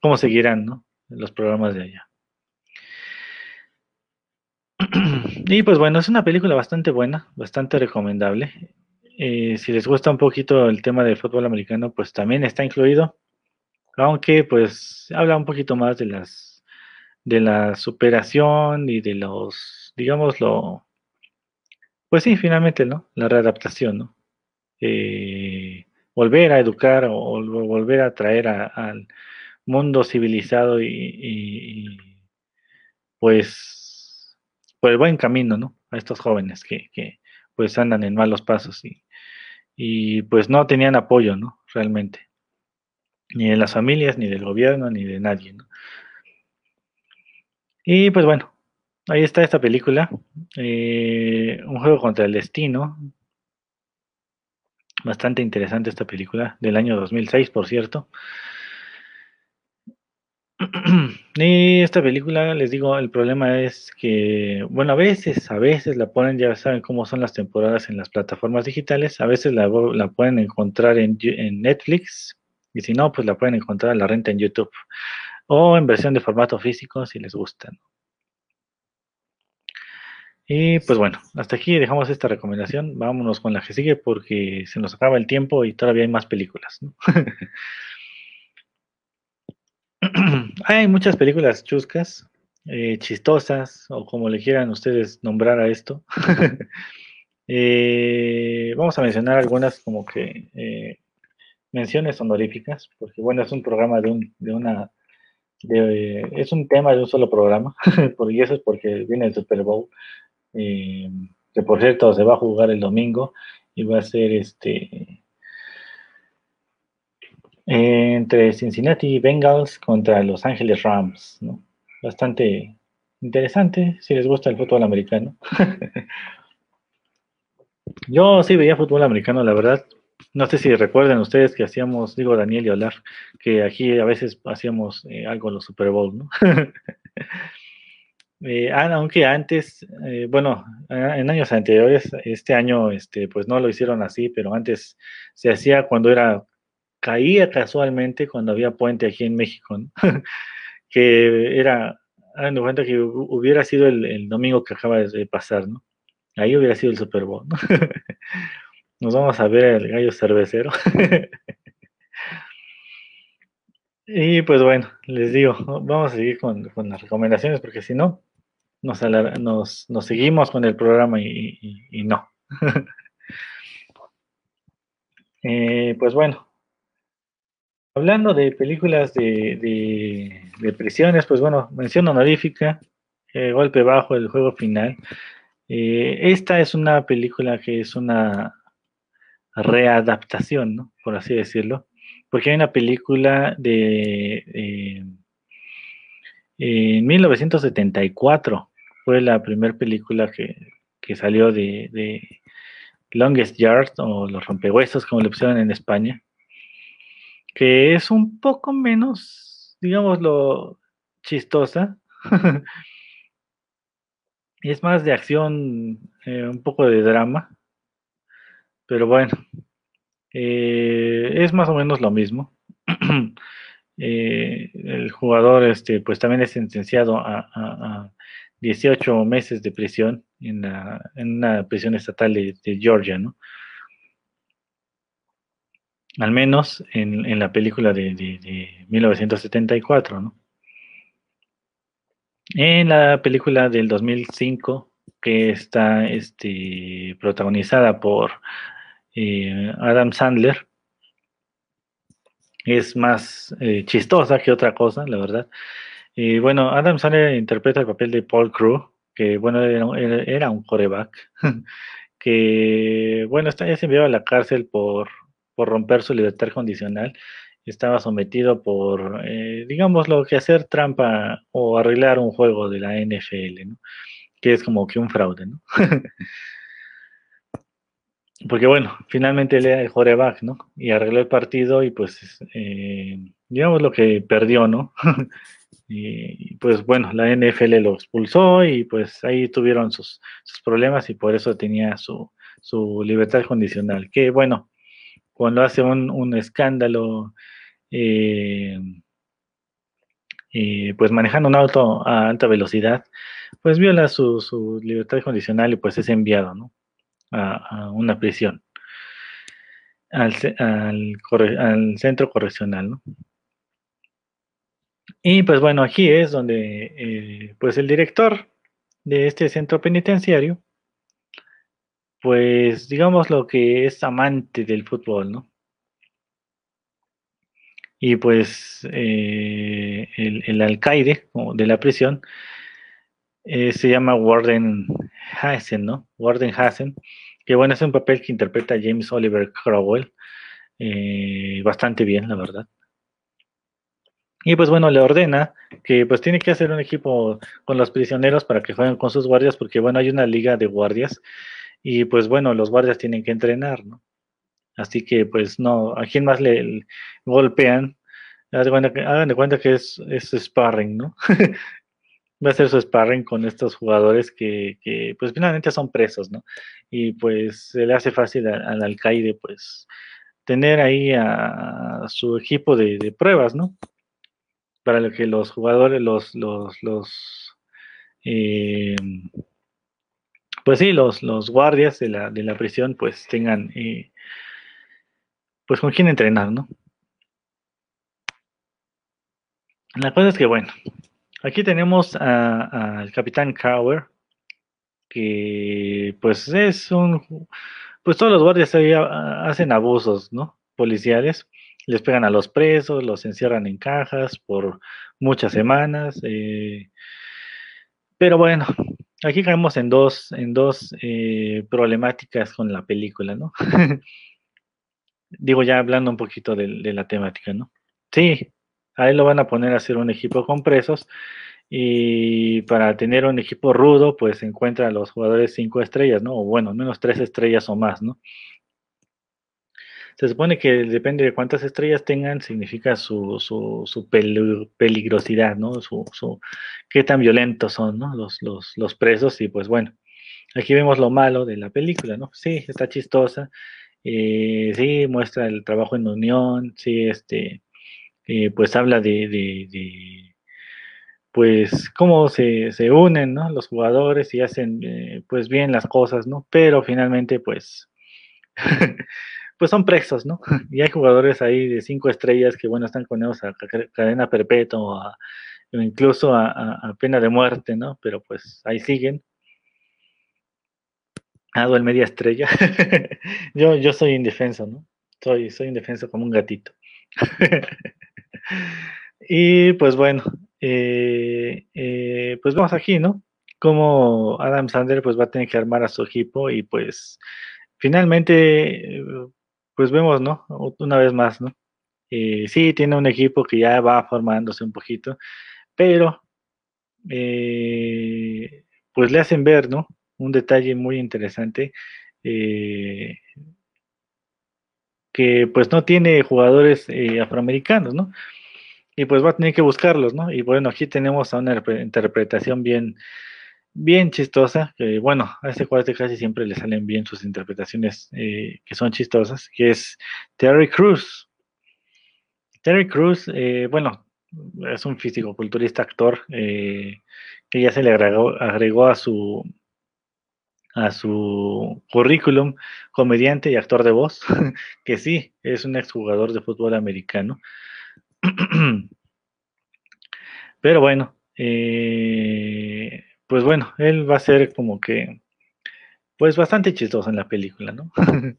A: cómo seguirán, ¿no? Los programas de allá. Y pues bueno, es una película bastante buena, bastante recomendable. Eh, si les gusta un poquito el tema de fútbol americano, pues también está incluido. Aunque pues habla un poquito más de las de la superación y de los, digámoslo, pues sí, finalmente, ¿no? La readaptación, ¿no? Eh, volver a educar o, volver a traer al mundo civilizado y, pues por el buen camino, ¿no? A estos jóvenes que, que pues andan en malos pasos y, y pues no tenían apoyo, ¿no? Realmente. Ni de las familias, ni del gobierno, ni de nadie, ¿no? Y pues bueno, ahí está esta película. Eh, un juego contra el destino. Bastante interesante esta película, del año 2006, por cierto. Y esta película, les digo, el problema es que, bueno, a veces, a veces la ponen, ya saben cómo son las temporadas en las plataformas digitales, a veces la, pueden encontrar en, en, Netflix, y si no, pues la pueden encontrar a la renta en YouTube, o en versión de formato físico si les gustan. Y pues bueno, hasta aquí dejamos esta recomendación. Vámonos con la que sigue porque se nos acaba el tiempo y todavía hay más películas. hay muchas películas chuscas, eh, chistosas o como le quieran ustedes nombrar a esto. Eh, vamos a mencionar algunas como que eh, menciones honoríficas, porque bueno, es un programa de, un, de una... es un tema de un solo programa, y eso es porque viene el Super Bowl que por cierto se va a jugar el domingo y va a ser este entre Cincinnati Bengals contra Los Ángeles Rams, Bastante interesante si les gusta el fútbol americano. Yo sí veía fútbol americano, la verdad. No sé si recuerden ustedes que hacíamos, digo Daniel y Olaf, que aquí a veces hacíamos eh, algo en los Super Bowl, ¿no? Eh, ah, aunque antes, eh, bueno, en años anteriores, este año, este, pues no lo hicieron así, pero antes se hacía cuando era, caía casualmente cuando había puente aquí en México, que era, dando cuenta que hubiera sido el, domingo que acaba de pasar, ¿no? Ahí hubiera sido el Super Bowl, ¿no? Nos vamos a ver el gallo cervecero. Y pues bueno, les digo, vamos a seguir con, con las recomendaciones porque si no, nos, nos, seguimos con el programa y, no. Eh, pues bueno, hablando de películas de, de, prisiones, pues bueno, mención honorífica, eh, Golpe Bajo, el juego final. Eh, esta es una película que es una readaptación, ¿no? Por así decirlo, porque hay una película de en 1974 fue la primera película que, salió de, Longest Yard o Los Rompehuesos, como le pusieron en España, que es un poco menos, digámoslo, chistosa. y es más de acción, eh, un poco de drama. Pero bueno, eh, es más o menos lo mismo. Eh, el jugador este, pues también es sentenciado a, 18 meses de prisión en, una prisión estatal de, Georgia, ¿no? Al menos en, la película de, 1974, ¿no? En la película del 2005, que está este, protagonizada por eh, Adam Sandler, es más eh, chistosa que otra cosa, la verdad. Y bueno, Adam Sandler interpreta el papel de Paul Crew, que bueno, era, un coreback, que bueno, está, ya se enviado a la cárcel por, por romper su libertad condicional. Estaba sometido por, eh, digamos, lo que hacer trampa o arreglar un juego de la NFL, ¿no? que es como que un fraude, ¿no? porque bueno, finalmente él era el coreback, ¿no? Y arregló el partido y pues, eh, digamos lo que perdió, ¿no? y pues bueno, la NFL lo expulsó y pues ahí tuvieron sus, problemas y por eso tenía su, su, libertad condicional. Que bueno, cuando hace un, escándalo, eh, pues manejando un auto a alta velocidad, pues viola su, su libertad condicional y pues es enviado, ¿no? a, una prisión, al, centro correccional, ¿no? Y pues bueno, aquí es donde eh, pues el director de este centro penitenciario, pues digamos lo que es amante del fútbol, ¿no? Y pues eh, el, alcaide de la prisión eh, se llama Warden Hassen, ¿no? Warden Hassen, que bueno, es un papel que interpreta James Oliver Crowell eh, bastante bien, la verdad. Y pues bueno, le ordena que pues tiene que hacer un equipo con los prisioneros para que jueguen con sus guardias, porque bueno, hay una liga de guardias y pues bueno, los guardias tienen que entrenar, ¿no? Así que pues no, a quién más le, golpean, hagan de, cuenta que, es, es sparring, ¿no? Va a ser su sparring con estos jugadores que, que, pues finalmente son presos, ¿no? Y pues se le hace fácil al alcaide pues tener ahí a, su equipo de, pruebas, ¿no? Para lo que los jugadores, los, los, los eh, pues sí, los, los guardias de la, de la prisión pues tengan eh, pues con quién entrenar, ¿no? La cosa es que, bueno, aquí tenemos al capitán Cower, que pues es un, pues todos los guardias ahí hacen abusos, ¿no? Policiales, les pegan a los presos, los encierran en cajas por muchas semanas, eh, pero bueno, aquí caemos en dos, en dos eh, problemáticas con la película, ¿no? Digo, ya hablando un poquito de, la temática, ¿no? Sí, ahí lo van a poner a hacer un equipo con presos y para tener un equipo rudo, pues encuentra a los jugadores cinco estrellas, ¿no? O bueno, menos tres estrellas o más, ¿no? Se supone que depende de cuántas estrellas tengan, significa su, su, su peligrosidad, ¿no? Su, su, qué tan violentos son, ¿no? Los, los, los presos y pues bueno, aquí vemos lo malo de la película, ¿no? Sí, está chistosa, eh, sí, muestra el trabajo en unión, sí, este, eh, pues habla de, de, pues, cómo se, se, unen, ¿no? Los jugadores y hacen, eh, pues, bien las cosas, ¿no? Pero finalmente, pues, pues son presos, ¿no? Y hay jugadores ahí de cinco estrellas que, bueno, están condenados a cadena perpetua o, incluso a, a, pena de muerte, ¿no? Pero pues ahí siguen. Ah, el media estrella. yo, yo soy indefenso, ¿no? Soy, soy indefenso como un gatito. y pues bueno, eh, eh, pues vamos aquí, ¿no? Como Adam Sandler pues va a tener que armar a su equipo y pues finalmente pues vemos, ¿no? Una vez más, ¿no? Eh, sí, tiene un equipo que ya va formándose un poquito, pero pues le hacen ver, ¿no? un detalle muy interesante eh, que pues no tiene jugadores eh, afroamericanos, ¿no? Y pues va a tener que buscarlos, ¿no? Y bueno, aquí tenemos a una interpretación bien, bien chistosa, que bueno, a este cuate casi siempre le salen bien sus interpretaciones eh, que son chistosas, que es Terry Cruz. Terry Cruz, bueno, es un físico-culturista actor que ya se le agregó a su a su currículum comediante y actor de voz, que sí, es un exjugador de fútbol americano. Pero bueno, eh, pues bueno, él va a ser como que, pues bastante chistoso en la película, ¿no?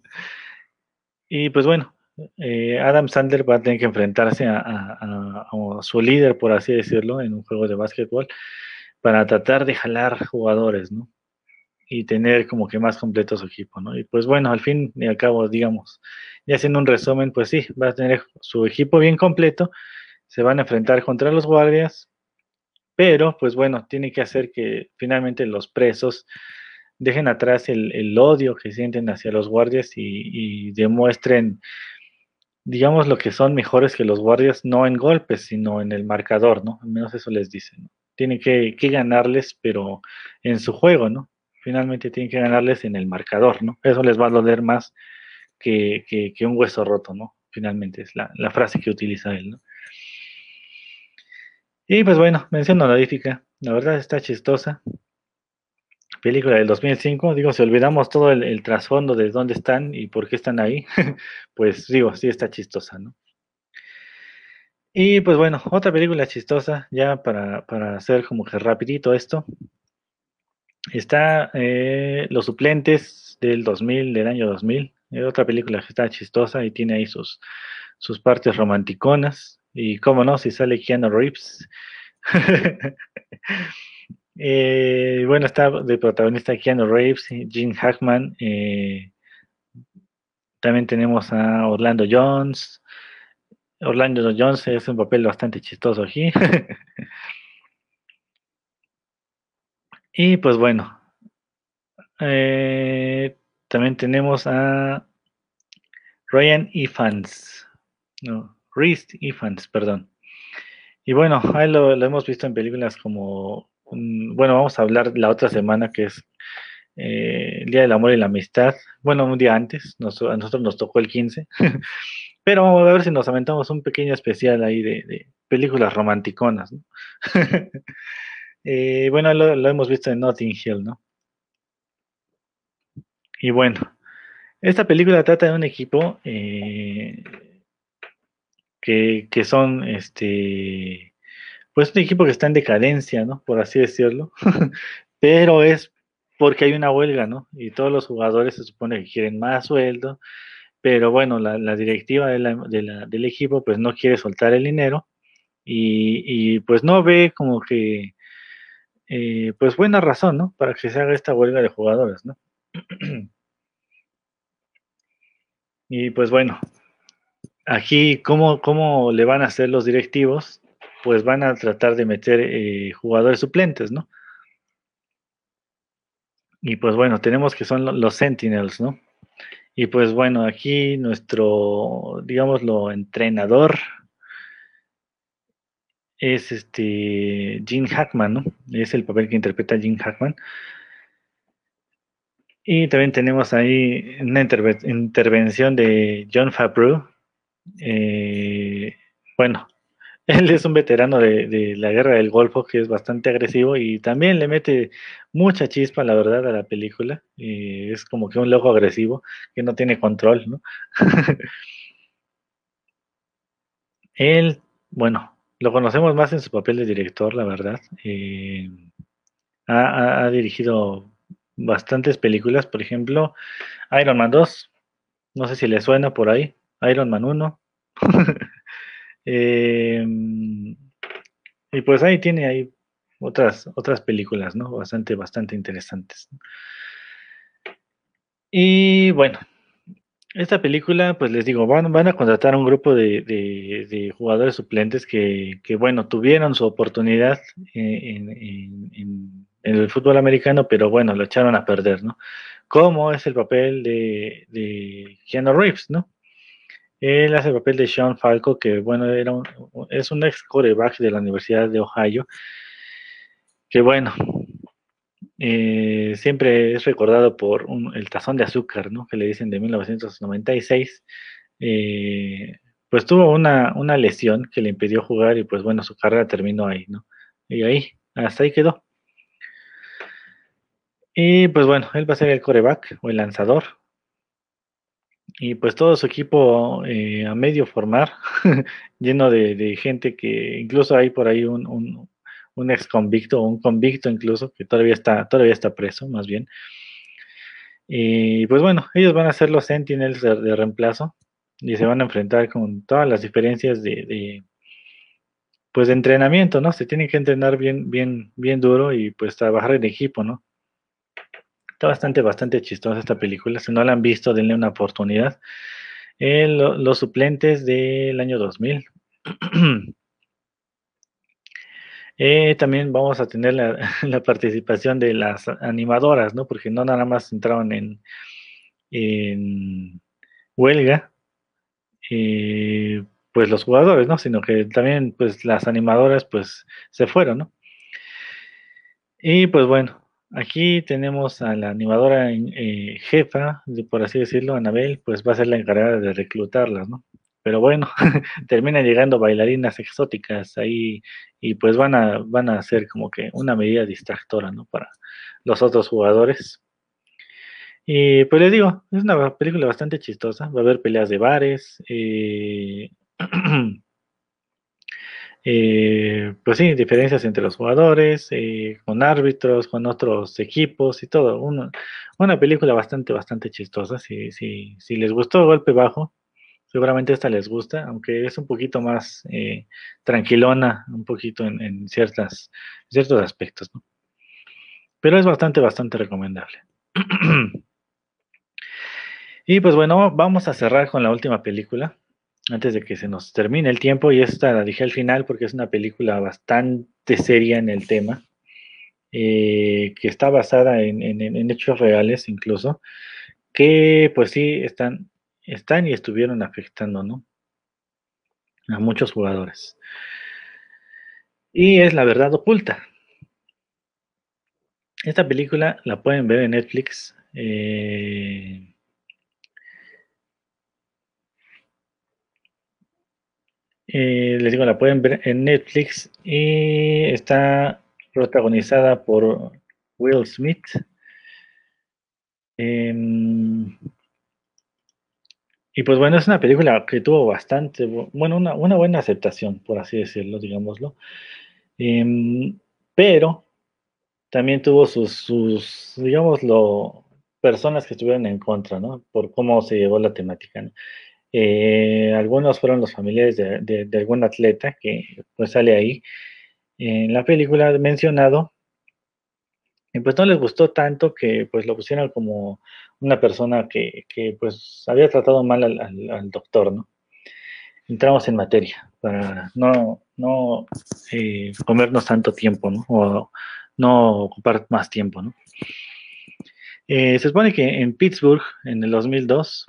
A: y pues bueno, eh, Adam Sandler va a tener que enfrentarse a, su líder, por así decirlo, en un juego de básquetbol, para tratar de jalar jugadores, ¿no? y tener como que más completo su equipo, ¿no? Y pues bueno, al fin y al cabo, digamos, ya haciendo un resumen, pues sí, va a tener su equipo bien completo, se van a enfrentar contra los guardias, pero pues bueno, tiene que hacer que finalmente los presos dejen atrás el, odio que sienten hacia los guardias y, demuestren, digamos, lo que son mejores que los guardias, no en golpes, sino en el marcador, ¿no? Al menos eso les dicen, ¿no? Tienen que, ganarles, pero en su juego, ¿no? finalmente tienen que ganarles en el marcador, ¿no? Eso les va a doler más que, un hueso roto, ¿no? Finalmente es la, frase que utiliza él, ¿no? Y pues bueno, mención honorífica, la verdad está chistosa. Película del 2005, digo, si olvidamos todo el, trasfondo de dónde están y por qué están ahí, pues digo, sí está chistosa, ¿no? Y pues bueno, otra película chistosa, ya para, para hacer como que rapidito esto, Está eh, los suplentes del 2000, del año 2000, Es otra película que está chistosa y tiene ahí sus, sus partes romanticonas. Y cómo no, si sale Keanu Reeves. Eh, bueno, está de protagonista Keanu Reeves, Gene Hackman. Eh, también tenemos a Orlando Jones. Orlando Jones es un papel bastante chistoso aquí. y pues bueno, eh, también tenemos a Ryan Evans. No, Reese Evans, perdón. Y bueno, ahí lo, hemos visto en películas como, bueno, vamos a hablar la otra semana que es eh, el Día del Amor y la Amistad. Bueno, un día antes, a nosotros nos tocó el 15. Pero vamos a ver si nos aventamos un pequeño especial ahí de, películas romanticonas. Eh, bueno, lo, hemos visto en Notting Hill, ¿no? Y bueno, esta película trata de un equipo eh, que, que, son, este, pues un equipo que está en decadencia, ¿no? Por así decirlo. Pero es porque hay una huelga, ¿no? Y todos los jugadores se supone que quieren más sueldo pero bueno, la, directiva del equipo pues no quiere soltar el dinero y, pues no ve como que eh, pues buena razón, ¿no? Para que se haga esta huelga de jugadores, ¿no? y pues bueno, aquí ¿cómo, cómo le van a hacer los directivos, pues van a tratar de meter eh, jugadores suplentes, ¿no? Y pues bueno, tenemos que son los Sentinels, ¿no? Y pues bueno, aquí nuestro, digámoslo, entrenador es este Gene Hackman, ¿no? Es el papel que interpreta Gene Hackman. Y también tenemos ahí una intervención de John Favreau. Eh, bueno, él es un veterano de, la guerra del Golfo que es bastante agresivo y también le mete mucha chispa, la verdad, a la película. es como que un loco agresivo que no tiene control, ¿no? Él, bueno, lo conocemos más en su papel de director, la verdad. Eh, ha, dirigido bastantes películas, por ejemplo, Iron Man 2, no sé si le suena por ahí, Iron Man 1. Em, y pues ahí tiene ahí otras, otras películas, ¿no? Bastante, bastante interesantes. Y bueno, esta película, pues les digo, van, van a contratar a un grupo de, jugadores suplentes que, bueno, tuvieron su oportunidad en, en, el fútbol americano, pero bueno, lo echaron a perder, ¿no? Como es el papel de, de Keanu Reeves, ¿no? Él hace el papel de Sean Falco, que bueno, era es un ex coreback de la Universidad de Ohio, que bueno, eh, siempre es recordado por el tazón de azúcar, ¿no? Que le dicen de 1996. Eh, pues tuvo una, una lesión que le impidió jugar y pues bueno, su carrera terminó ahí, ¿no? Y ahí, hasta ahí quedó. Y pues bueno, él va a ser el coreback o el lanzador y pues todo su equipo eh, a medio formar, lleno de, gente que incluso hay por ahí un, un, ex convicto un convicto incluso que todavía está, todavía está preso, más bien. Y pues bueno, ellos van a ser los Sentinels de, reemplazo y se van a enfrentar con todas las diferencias de, de, pues de entrenamiento, ¿no? Se tienen que entrenar bien, bien, bien duro y pues trabajar en equipo, ¿no? Está bastante, bastante chistosa esta película. Si no la han visto, denle una oportunidad. Eh, los suplentes del año 2000. Eh, también vamos a tener la, participación de las animadoras, ¿no? Porque no nada más entraron en, huelga, eh, pues los jugadores, ¿no? Sino que también, pues las animadoras, pues se fueron, ¿no? Y pues bueno, Aquí tenemos a la animadora eh, jefa, por así decirlo, Anabel, pues va a ser la encargada de reclutarlas, ¿no? Pero bueno, terminan llegando bailarinas exóticas ahí y pues van a, van a ser como que una medida distractora, ¿no? Para los otros jugadores. Y pues les digo, es una película bastante chistosa, va a haber peleas de bares, eh, eh, pues sí, diferencias entre los jugadores, eh, con árbitros, con otros equipos y todo. Una, película bastante, bastante chistosa. Si, les gustó Golpe Bajo, seguramente esta les gusta, aunque es un poquito más eh, tranquilona, un poquito en, ciertos aspectos, ¿no? Pero es bastante, bastante recomendable. y pues bueno, vamos a cerrar con la última película, antes de que se nos termine el tiempo, y esta la dije al final porque es una película bastante seria en el tema, eh, que está basada en, en, hechos reales incluso, que pues sí están, están y estuvieron afectando, ¿no? A muchos jugadores. Y es la verdad oculta. Esta película la pueden ver en Netflix. Eh, eh, les digo, la pueden ver en Netflix y está protagonizada por Will Smith. Eh, y pues bueno, es una película que tuvo bastante, bueno, una, una buena aceptación, por así decirlo, digámoslo. Em, pero también tuvo sus, sus, digámoslo, personas que estuvieron en contra, ¿no? Por cómo se llevó la temática, ¿no? Eh, algunos fueron los familiares de, algún atleta que pues sale ahí en la película mencionado y pues no les gustó tanto que pues lo pusieron como una persona que, que pues había tratado mal al, al, al, doctor, ¿no? Entramos en materia para no, no eh, comernos tanto tiempo, ¿no? O no ocupar más tiempo, ¿no? Eh, se supone que en Pittsburgh, en el 2002,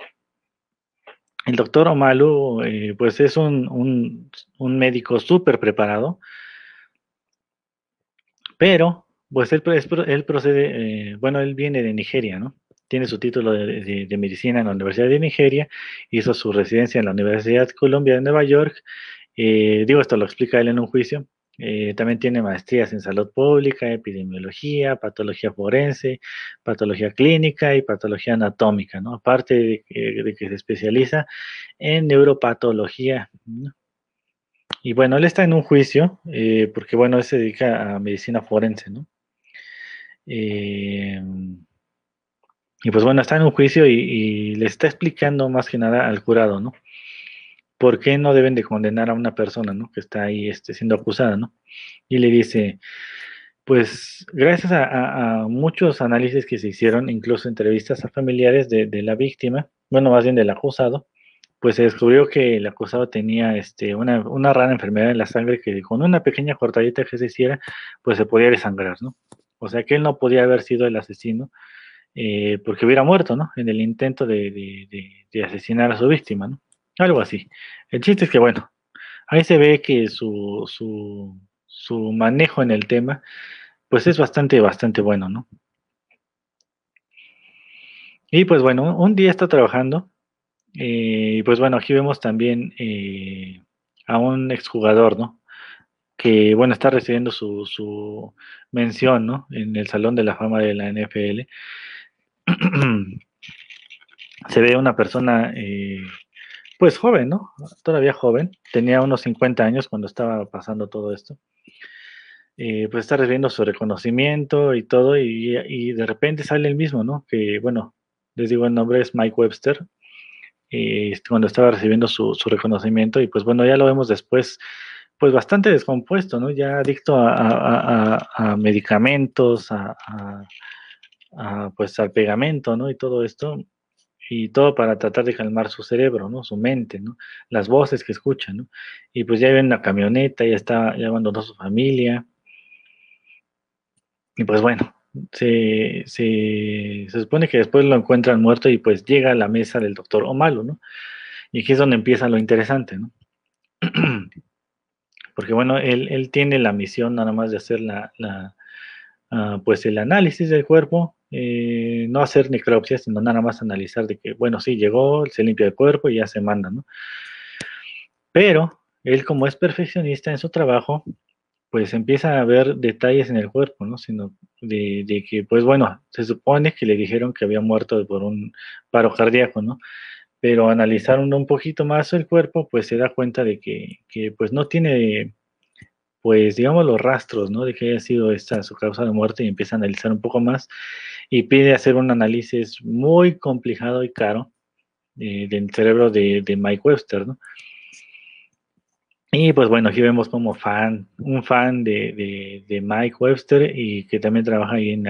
A: el doctor Omalu, eh, pues es un, un, médico súper preparado, pero pues él, procede, eh, bueno, él viene de Nigeria, ¿no? Tiene su título de, medicina en la Universidad de Nigeria, hizo su residencia en la Universidad Columbia de Nueva York. Eh, digo, esto lo explica él en un juicio. Eh, también tiene maestrías en salud pública, epidemiología, patología forense, patología clínica y patología anatómica, ¿no? Aparte de, que se especializa en neuropatología. ¿no? Y bueno, él está en un juicio, eh, porque bueno, él se dedica a medicina forense, ¿no? Eh, y pues bueno, está en un juicio y, y, le está explicando más que nada al jurado, ¿no? ¿Por qué no deben de condenar a una persona, ¿no? Que está ahí este, siendo acusada, ¿no? Y le dice, pues gracias a, muchos análisis que se hicieron, incluso entrevistas a familiares de, la víctima, bueno, más bien del acusado, pues se descubrió que el acusado tenía este, una, rara enfermedad en la sangre que con una pequeña cortadita que se hiciera, pues se podía desangrar, ¿no? O sea que él no podía haber sido el asesino eh, porque hubiera muerto, ¿no? En el intento de, de, asesinar a su víctima, ¿no? Algo así. El chiste es que, bueno, ahí se ve que su, su, su manejo en el tema, pues es bastante, bastante bueno, ¿no? Y pues bueno, un día está trabajando, eh, pues bueno, aquí vemos también eh, a un exjugador, ¿no? que bueno, está recibiendo su, su, mención, ¿no? En el Salón de la Fama de la NFL. Se ve una persona, eh, pues joven, ¿no? Todavía joven, tenía unos 50 años cuando estaba pasando todo esto. Eh, pues está recibiendo su reconocimiento y todo, y, y, de repente sale el mismo, ¿no? Que bueno, les digo el nombre es Mike Webster, eh, cuando estaba recibiendo su, reconocimiento, y pues bueno, ya lo vemos después pues bastante descompuesto, ¿no? Ya adicto a, a medicamentos, a, pues al pegamento, ¿no? Y todo esto, y todo para tratar de calmar su cerebro, ¿no? Su mente, ¿no? Las voces que escucha, ¿no? Y pues ya vive en la camioneta, ya está, ya abandonó su familia. Y pues bueno, se, se, se supone que después lo encuentran muerto y pues llega a la mesa del doctor Omalo, ¿no? Y aquí es donde empieza lo interesante, ¿no? porque bueno, él, él, tiene la misión nada más de hacer la, la uh, pues el análisis del cuerpo, eh, no hacer necropsia, sino nada más analizar de que, bueno, sí, llegó, se limpia el cuerpo y ya se manda, ¿no? Pero él como es perfeccionista en su trabajo, pues empieza a ver detalles en el cuerpo, ¿no? Sino de, de que, pues bueno, se supone que le dijeron que había muerto por un paro cardíaco, ¿no? pero analizando un poquito más el cuerpo, pues se da cuenta de que, que pues no tiene pues digamos los rastros, ¿no? De que haya sido esta su causa de muerte y empieza a analizar un poco más y pide hacer un análisis muy complicado y caro eh, del cerebro de, Mike Webster, ¿no? Y pues bueno, aquí vemos como fan, un fan de, Mike Webster y que también trabaja ahí en,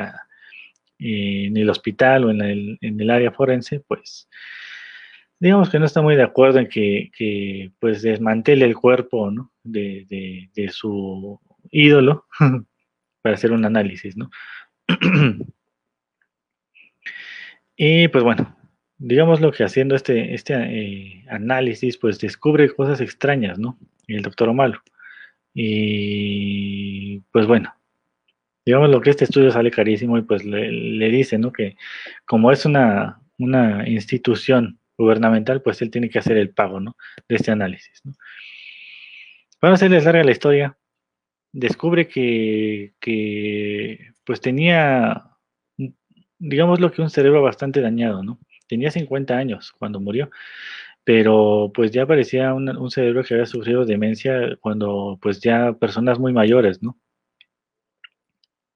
A: el hospital o en en el área forense, pues digamos que no está muy de acuerdo en que, pues desmantele el cuerpo ¿no? de, de, su ídolo para hacer un análisis, ¿no? y pues bueno, digamos lo que haciendo este, este eh, análisis, pues descubre cosas extrañas, ¿no? El doctor Omalo. Y pues bueno, digamos lo que este estudio sale carísimo y pues le, le dice, ¿no? Que como es una, una institución gubernamental, pues él tiene que hacer el pago ¿no? de este análisis. ¿no? Para hacerles larga la historia, descubre que, que, pues tenía, digamos lo que un cerebro bastante dañado, ¿no? Tenía 50 años cuando murió, pero pues ya parecía un, un cerebro que había sufrido demencia cuando pues ya personas muy mayores, ¿no?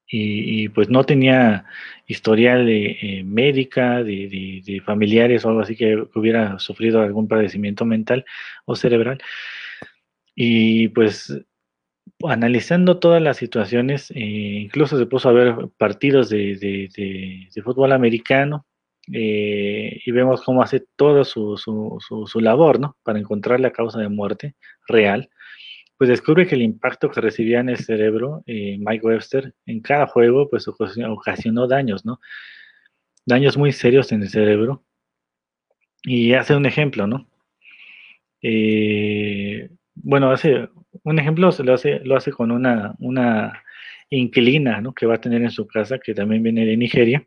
A: Y, pues no tenía historial de, eh, médica, de, familiares o algo así que hubiera sufrido algún padecimiento mental o cerebral. Y pues analizando todas las situaciones, eh, incluso se puso a ver partidos de, fútbol americano eh, y vemos cómo hace toda su, su, su, su labor ¿no? para encontrar la causa de muerte real pues descubre que el impacto que recibía en el cerebro eh, Mike Webster en cada juego, pues ocasionó daños, ¿no? Daños muy serios en el cerebro. Y hace un ejemplo, ¿no? Eh, bueno, hace un ejemplo se lo hace, lo hace con una, una inquilina, ¿no? Que va a tener en su casa, que también viene de Nigeria,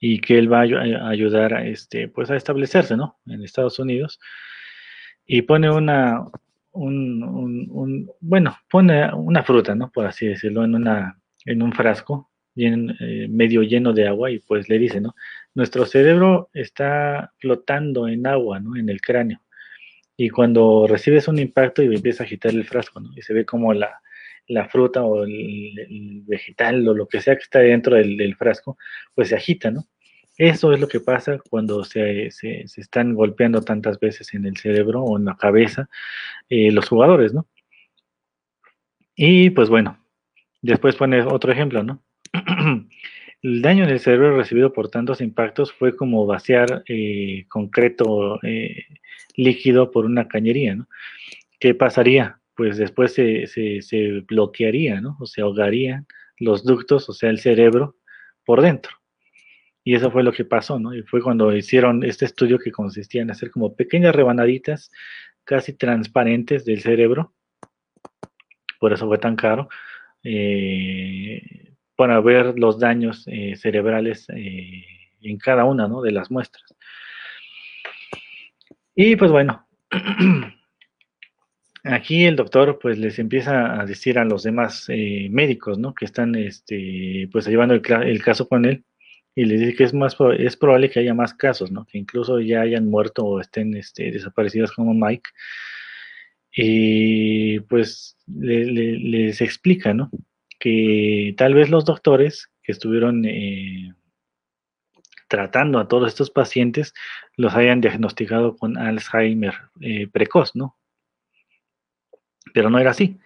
A: y que él va a, ayudar a, este, pues a establecerse, ¿no? En Estados Unidos. Y pone una, un, bueno, pone una fruta, ¿no? Por así decirlo, en, una, en un frasco eh, medio lleno de agua y pues le dice, ¿no? Nuestro cerebro está flotando en agua, ¿no? En el cráneo. Y cuando recibes un impacto y empieza a agitar el frasco, ¿no? Y se ve como la, fruta o el, vegetal o lo que sea que está dentro del, del frasco, pues se agita, ¿no? Eso es lo que pasa cuando se, se, están golpeando tantas veces en el cerebro o en la cabeza eh, los jugadores, ¿no? Y pues bueno, después pone otro ejemplo, ¿no? el daño en el cerebro recibido por tantos impactos fue como vaciar eh, concreto eh, líquido por una cañería, ¿no? ¿Qué pasaría? Pues después se, se, se bloquearía, ¿no? O se ahogarían los ductos, o sea, el cerebro, por dentro. Y eso fue lo que pasó, ¿no? Y fue cuando hicieron este estudio que consistía en hacer como pequeñas rebanaditas casi transparentes del cerebro. Por eso fue tan caro. Eh, para ver los daños eh, cerebrales eh, en cada una ¿no? de las muestras. Y pues bueno, aquí el doctor pues les empieza a decir a los demás médicos ¿no? que están este, pues llevando el caso con él y le dice que es más es probable que haya más casos, ¿no? Que incluso ya hayan muerto o estén este, desaparecidos como Mike. Y pues les explica, ¿no? Que tal vez los doctores que estuvieron eh, tratando a todos estos pacientes los hayan diagnosticado con Alzheimer eh, precoz, ¿no? Pero no era así.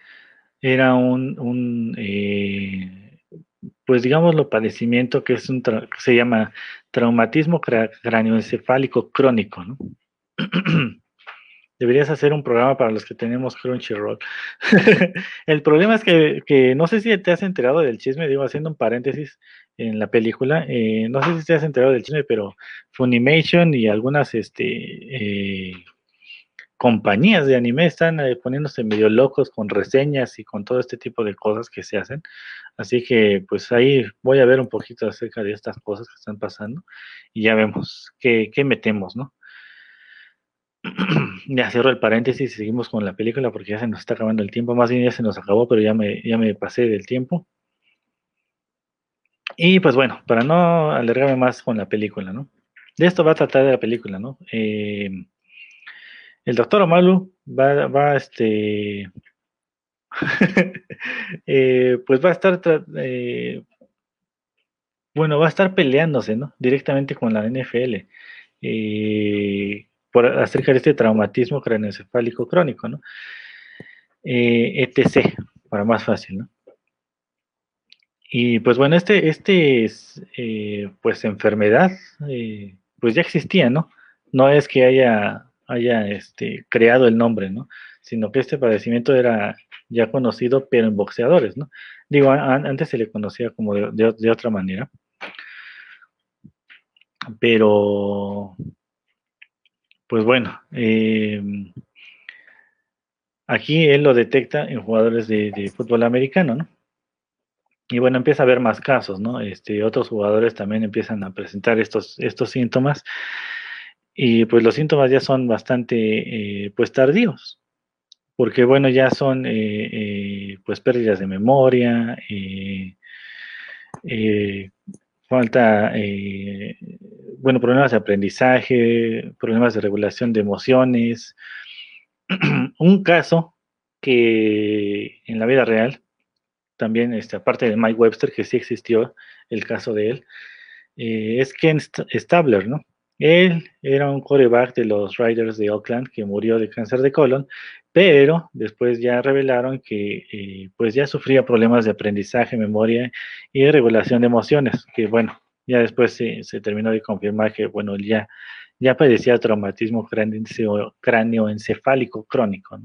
A: Era un, un eh, pues digamos lo padecimiento que es un se llama traumatismo cráneoencefálico crónico, ¿no? Deberías hacer un programa para los que tenemos Crunchyroll. el problema es que, no sé si te has enterado del chisme, digo, haciendo un paréntesis en la película, eh, no sé si te has enterado del chisme, pero Funimation y algunas este, eh, compañías de anime están eh, poniéndose medio locos con reseñas y con todo este tipo de cosas que se hacen. Así que pues ahí voy a ver un poquito acerca de estas cosas que están pasando y ya vemos qué, metemos, ¿no? ya cierro el paréntesis y seguimos con la película porque ya se nos está acabando el tiempo. Más bien ya se nos acabó, pero ya me, ya me pasé del tiempo. Y pues bueno, para no alargarme más con la película, ¿no? De esto va a tratar de la película, ¿no? Eh, el doctor Omalu va, va este, eh, pues va a estar, eh, bueno, va a estar peleándose, ¿no? Directamente con la NFL eh, por acerca de este traumatismo craneoencefálico crónico, ¿no? etc, para más fácil, ¿no? Y pues bueno, este, este es, pues enfermedad, pues ya existía, ¿no? No es que haya, haya este, creado el nombre, ¿no? Sino que este padecimiento era ya conocido, pero en boxeadores, ¿no? Digo, antes se le conocía como de, otra manera. Pero, pues bueno, em, aquí él lo detecta en jugadores de, fútbol americano, ¿no? Y bueno, empieza a haber más casos, ¿no? Este, otros jugadores también empiezan a presentar estos, estos síntomas y pues los síntomas ya son bastante, eh, pues tardíos, porque bueno, ya son eh, eh, pues pérdidas de memoria, falta, bueno, problemas de aprendizaje, problemas de regulación de emociones. Un caso que en la vida real, también este, aparte de Mike Webster, que sí existió el caso de él, es Ken Stabler, ¿no? Él era un coreback de los Riders de Oakland que murió de cáncer de colon, pero después ya revelaron que eh, pues ya sufría problemas de aprendizaje, memoria y regulación de emociones, que bueno, ya después se, terminó de confirmar que bueno, ya, ya padecía traumatismo cráneoencefálico crónico.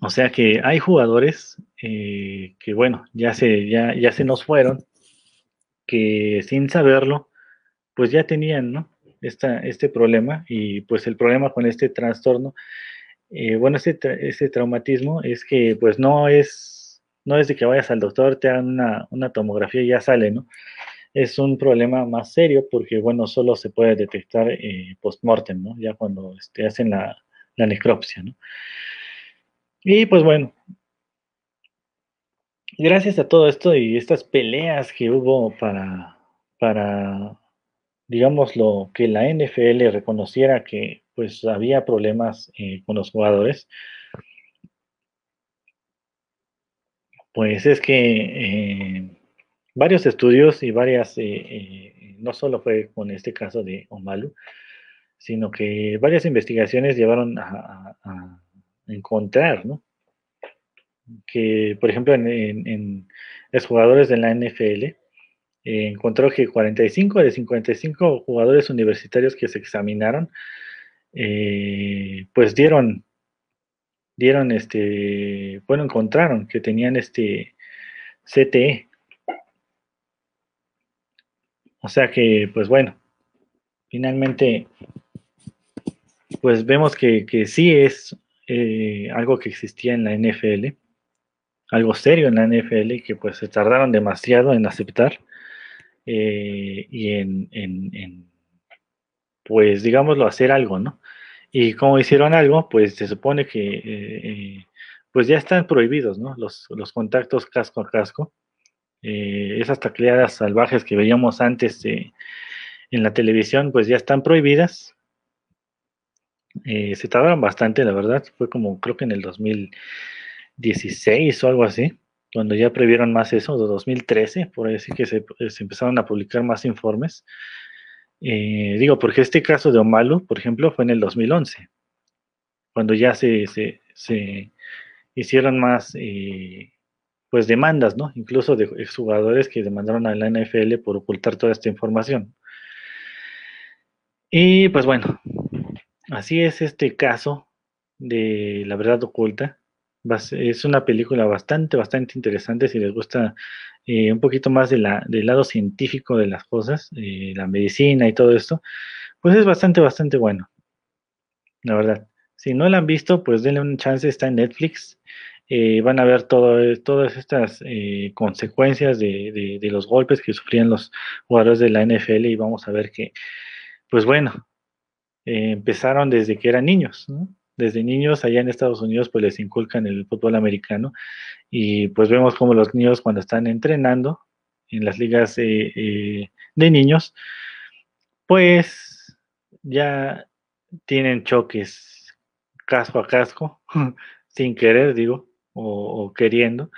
A: O sea que hay jugadores eh, que bueno, ya se, ya, ya se nos fueron, que sin saberlo, pues ya tenían, ¿no? este problema y pues el problema con este trastorno, eh, bueno, este, este, traumatismo es que pues no es, no es de que vayas al doctor, te hagan una, tomografía y ya sale, ¿no? Es un problema más serio porque, bueno, solo se puede detectar eh, post-mortem, ¿no? Ya cuando este, hacen la, la necropsia, ¿no? Y pues bueno, gracias a todo esto y estas peleas que hubo para, digamos, lo que la NFL reconociera que pues había problemas eh, con los jugadores, pues es que eh, varios estudios y varias, eh, no solo fue con este caso de Omalu, sino que varias investigaciones llevaron a, encontrar, ¿no? Que, por ejemplo, en los jugadores de la NFL, encontró que 45 de 55 jugadores universitarios que se examinaron, eh, pues dieron, dieron este, bueno, encontraron que tenían este CTE. O sea que, pues bueno, finalmente, pues vemos que, que sí es eh, algo que existía en la NFL, algo serio en la NFL que pues se tardaron demasiado en aceptar. Eh, y en, pues digámoslo, hacer algo, ¿no? Y como hicieron algo, pues se supone que eh, eh, pues ya están prohibidos, ¿no? Los, contactos casco a casco. esas tacleadas salvajes que veíamos antes en la televisión, pues ya están prohibidas. se tardaron bastante, la verdad. Fue como creo que en el 2016 o algo así cuando ya previeron más eso, de 2013, por decir que se, empezaron a publicar más informes. Eh, digo, porque este caso de Omalu, por ejemplo, fue en el 2011, cuando ya se, hicieron más eh, pues demandas, ¿no? Incluso de exjugadores que demandaron a la NFL por ocultar toda esta información. Y pues bueno, así es este caso de la verdad oculta es una película bastante, bastante interesante si les gusta eh, un poquito más de la, del lado científico de las cosas, eh, la medicina y todo esto, pues es bastante, bastante bueno. La verdad. Si no la han visto, pues denle un chance, está en Netflix. Eh, van a ver todo, todas estas consecuencias de, de, los golpes que sufrían los jugadores de la NFL y vamos a ver que, pues bueno, empezaron desde que eran niños, ¿no? Desde niños allá en Estados Unidos pues les inculcan el fútbol americano y pues vemos como los niños cuando están entrenando en las ligas eh, eh, de niños pues ya tienen choques casco a casco, sin querer, digo, o, queriendo,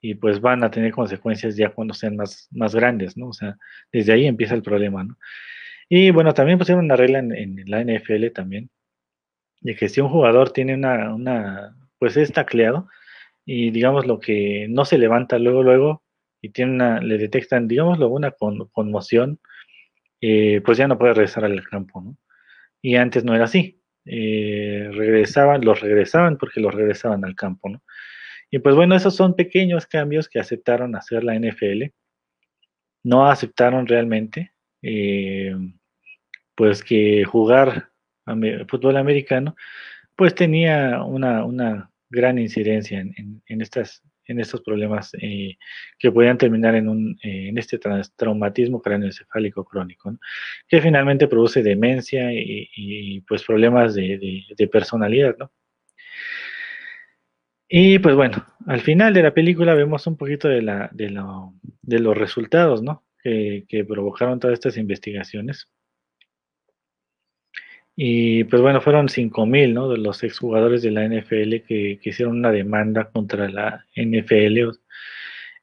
A: y pues van a tener consecuencias ya cuando sean más, más grandes, ¿no? O sea, desde ahí empieza el problema, ¿no? Y bueno, también pusieron una regla en, la NFL también, de que si un jugador tiene una, una pues es tacleado, y digamos lo que no se levanta luego, luego, y tiene una, le detectan, digámoslo, una conmoción, eh, pues ya no puede regresar al campo, ¿no? Y antes no era así. Eh, regresaban, los regresaban porque los regresaban al campo, ¿no? Y pues bueno, esos son pequeños cambios que aceptaron hacer la NFL. No aceptaron realmente, eh, pues que jugar fútbol americano, pues tenía una, una gran incidencia en, en estas en estos problemas eh, que podían terminar en, un, eh, en este traumatismo cráneoencefálico crónico, que finalmente produce demencia y, pues problemas de, personalidad, ¿no? Y pues bueno, al final de la película vemos un poquito de, la, de, los resultados, ¿no? Que, que provocaron todas estas investigaciones. Y pues bueno, fueron 5.000 ¿no? de los exjugadores de la NFL que, hicieron una demanda contra la NFL.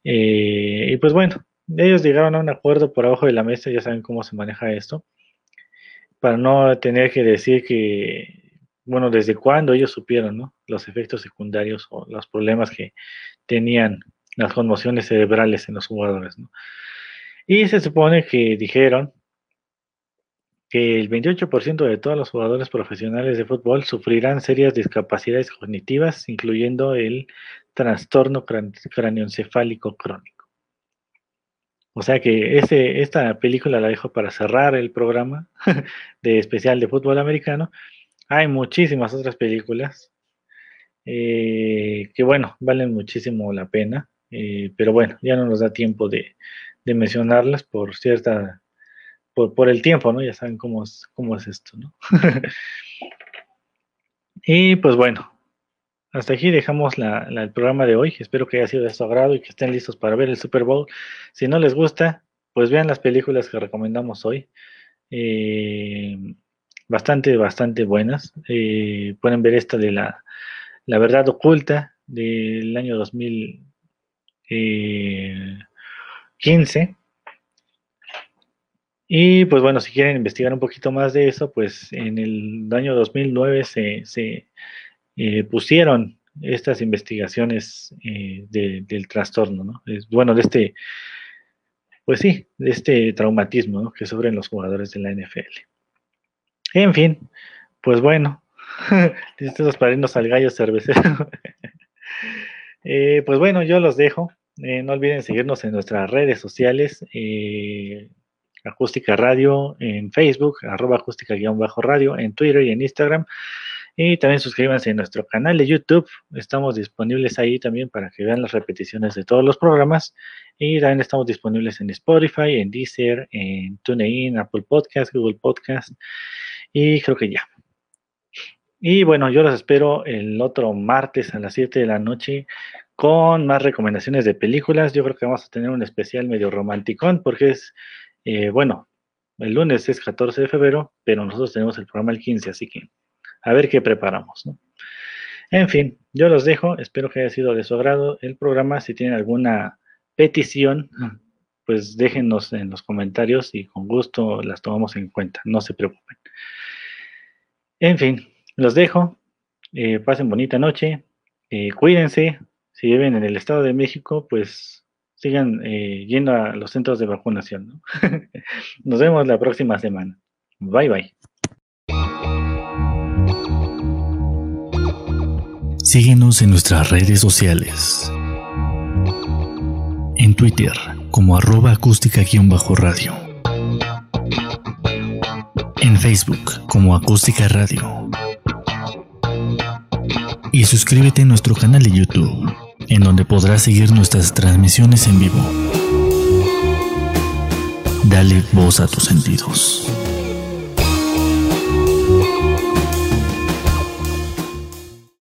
A: Eh, y pues bueno, ellos llegaron a un acuerdo por abajo de la mesa, ya saben cómo se maneja esto, para no tener que decir que, bueno, desde cuándo ellos supieron ¿no? los efectos secundarios o los problemas que tenían las conmociones cerebrales en los jugadores. ¿no? Y se supone que dijeron que el 28% de todos los jugadores profesionales de fútbol sufrirán serias discapacidades cognitivas, incluyendo el trastorno cráneoencefálico crónico. O sea que esta película la dejo para cerrar el programa de especial de fútbol americano. Hay muchísimas otras películas eh, que, bueno, valen muchísimo la pena, eh, pero bueno, ya no nos da tiempo de mencionarlas por cierta por, el tiempo, ¿no? Ya saben cómo es, cómo es esto, ¿no? y pues bueno, hasta aquí dejamos el programa de hoy. Espero que haya sido de su agrado y que estén listos para ver el Super Bowl. Si no les gusta, pues vean las películas que recomendamos hoy. Eh, bastante, bastante buenas. Eh, pueden ver esta de la, la verdad oculta del año 2015. Y pues bueno, si quieren investigar un poquito más de eso, pues en el año 2009 se, eh, pusieron estas investigaciones eh, del trastorno, ¿no? Bueno, de este, pues sí, de este traumatismo que sufren los jugadores de la NFL. En fin, pues bueno, listos para irnos al gallo cervecero. Eh, pues bueno, yo los dejo. no olviden seguirnos en nuestras redes sociales. Acústica Radio en Facebook, arroba acústica-radio en Twitter y en Instagram. Y también suscríbanse a nuestro canal de YouTube. Estamos disponibles ahí también para que vean las repeticiones de todos los programas. Y también estamos disponibles en Spotify, en Deezer, en TuneIn, Apple Podcast, Google Podcast. Y creo que ya. Y bueno, yo los espero el otro martes a las 7 de la noche con más recomendaciones de películas. Yo creo que vamos a tener un especial medio romanticón porque es eh, bueno, el lunes es 14 de febrero, pero nosotros tenemos el programa el 15, así que a ver qué preparamos. En fin, yo los dejo, espero que haya sido de su agrado el programa. Si tienen alguna petición, pues déjenos en los comentarios y con gusto las tomamos en cuenta, no se preocupen. En fin, los dejo, eh, pasen bonita noche, eh, cuídense, si viven en el Estado de México, pues sigan eh, yendo a los centros de vacunación. Nos vemos la próxima semana. Bye bye.
B: Síguenos en nuestras redes sociales. En Twitter como arroba acústica-radio. En Facebook como acústica radio. Y suscríbete a nuestro canal de YouTube en donde podrás seguir nuestras transmisiones en vivo. Dale voz a tus sentidos.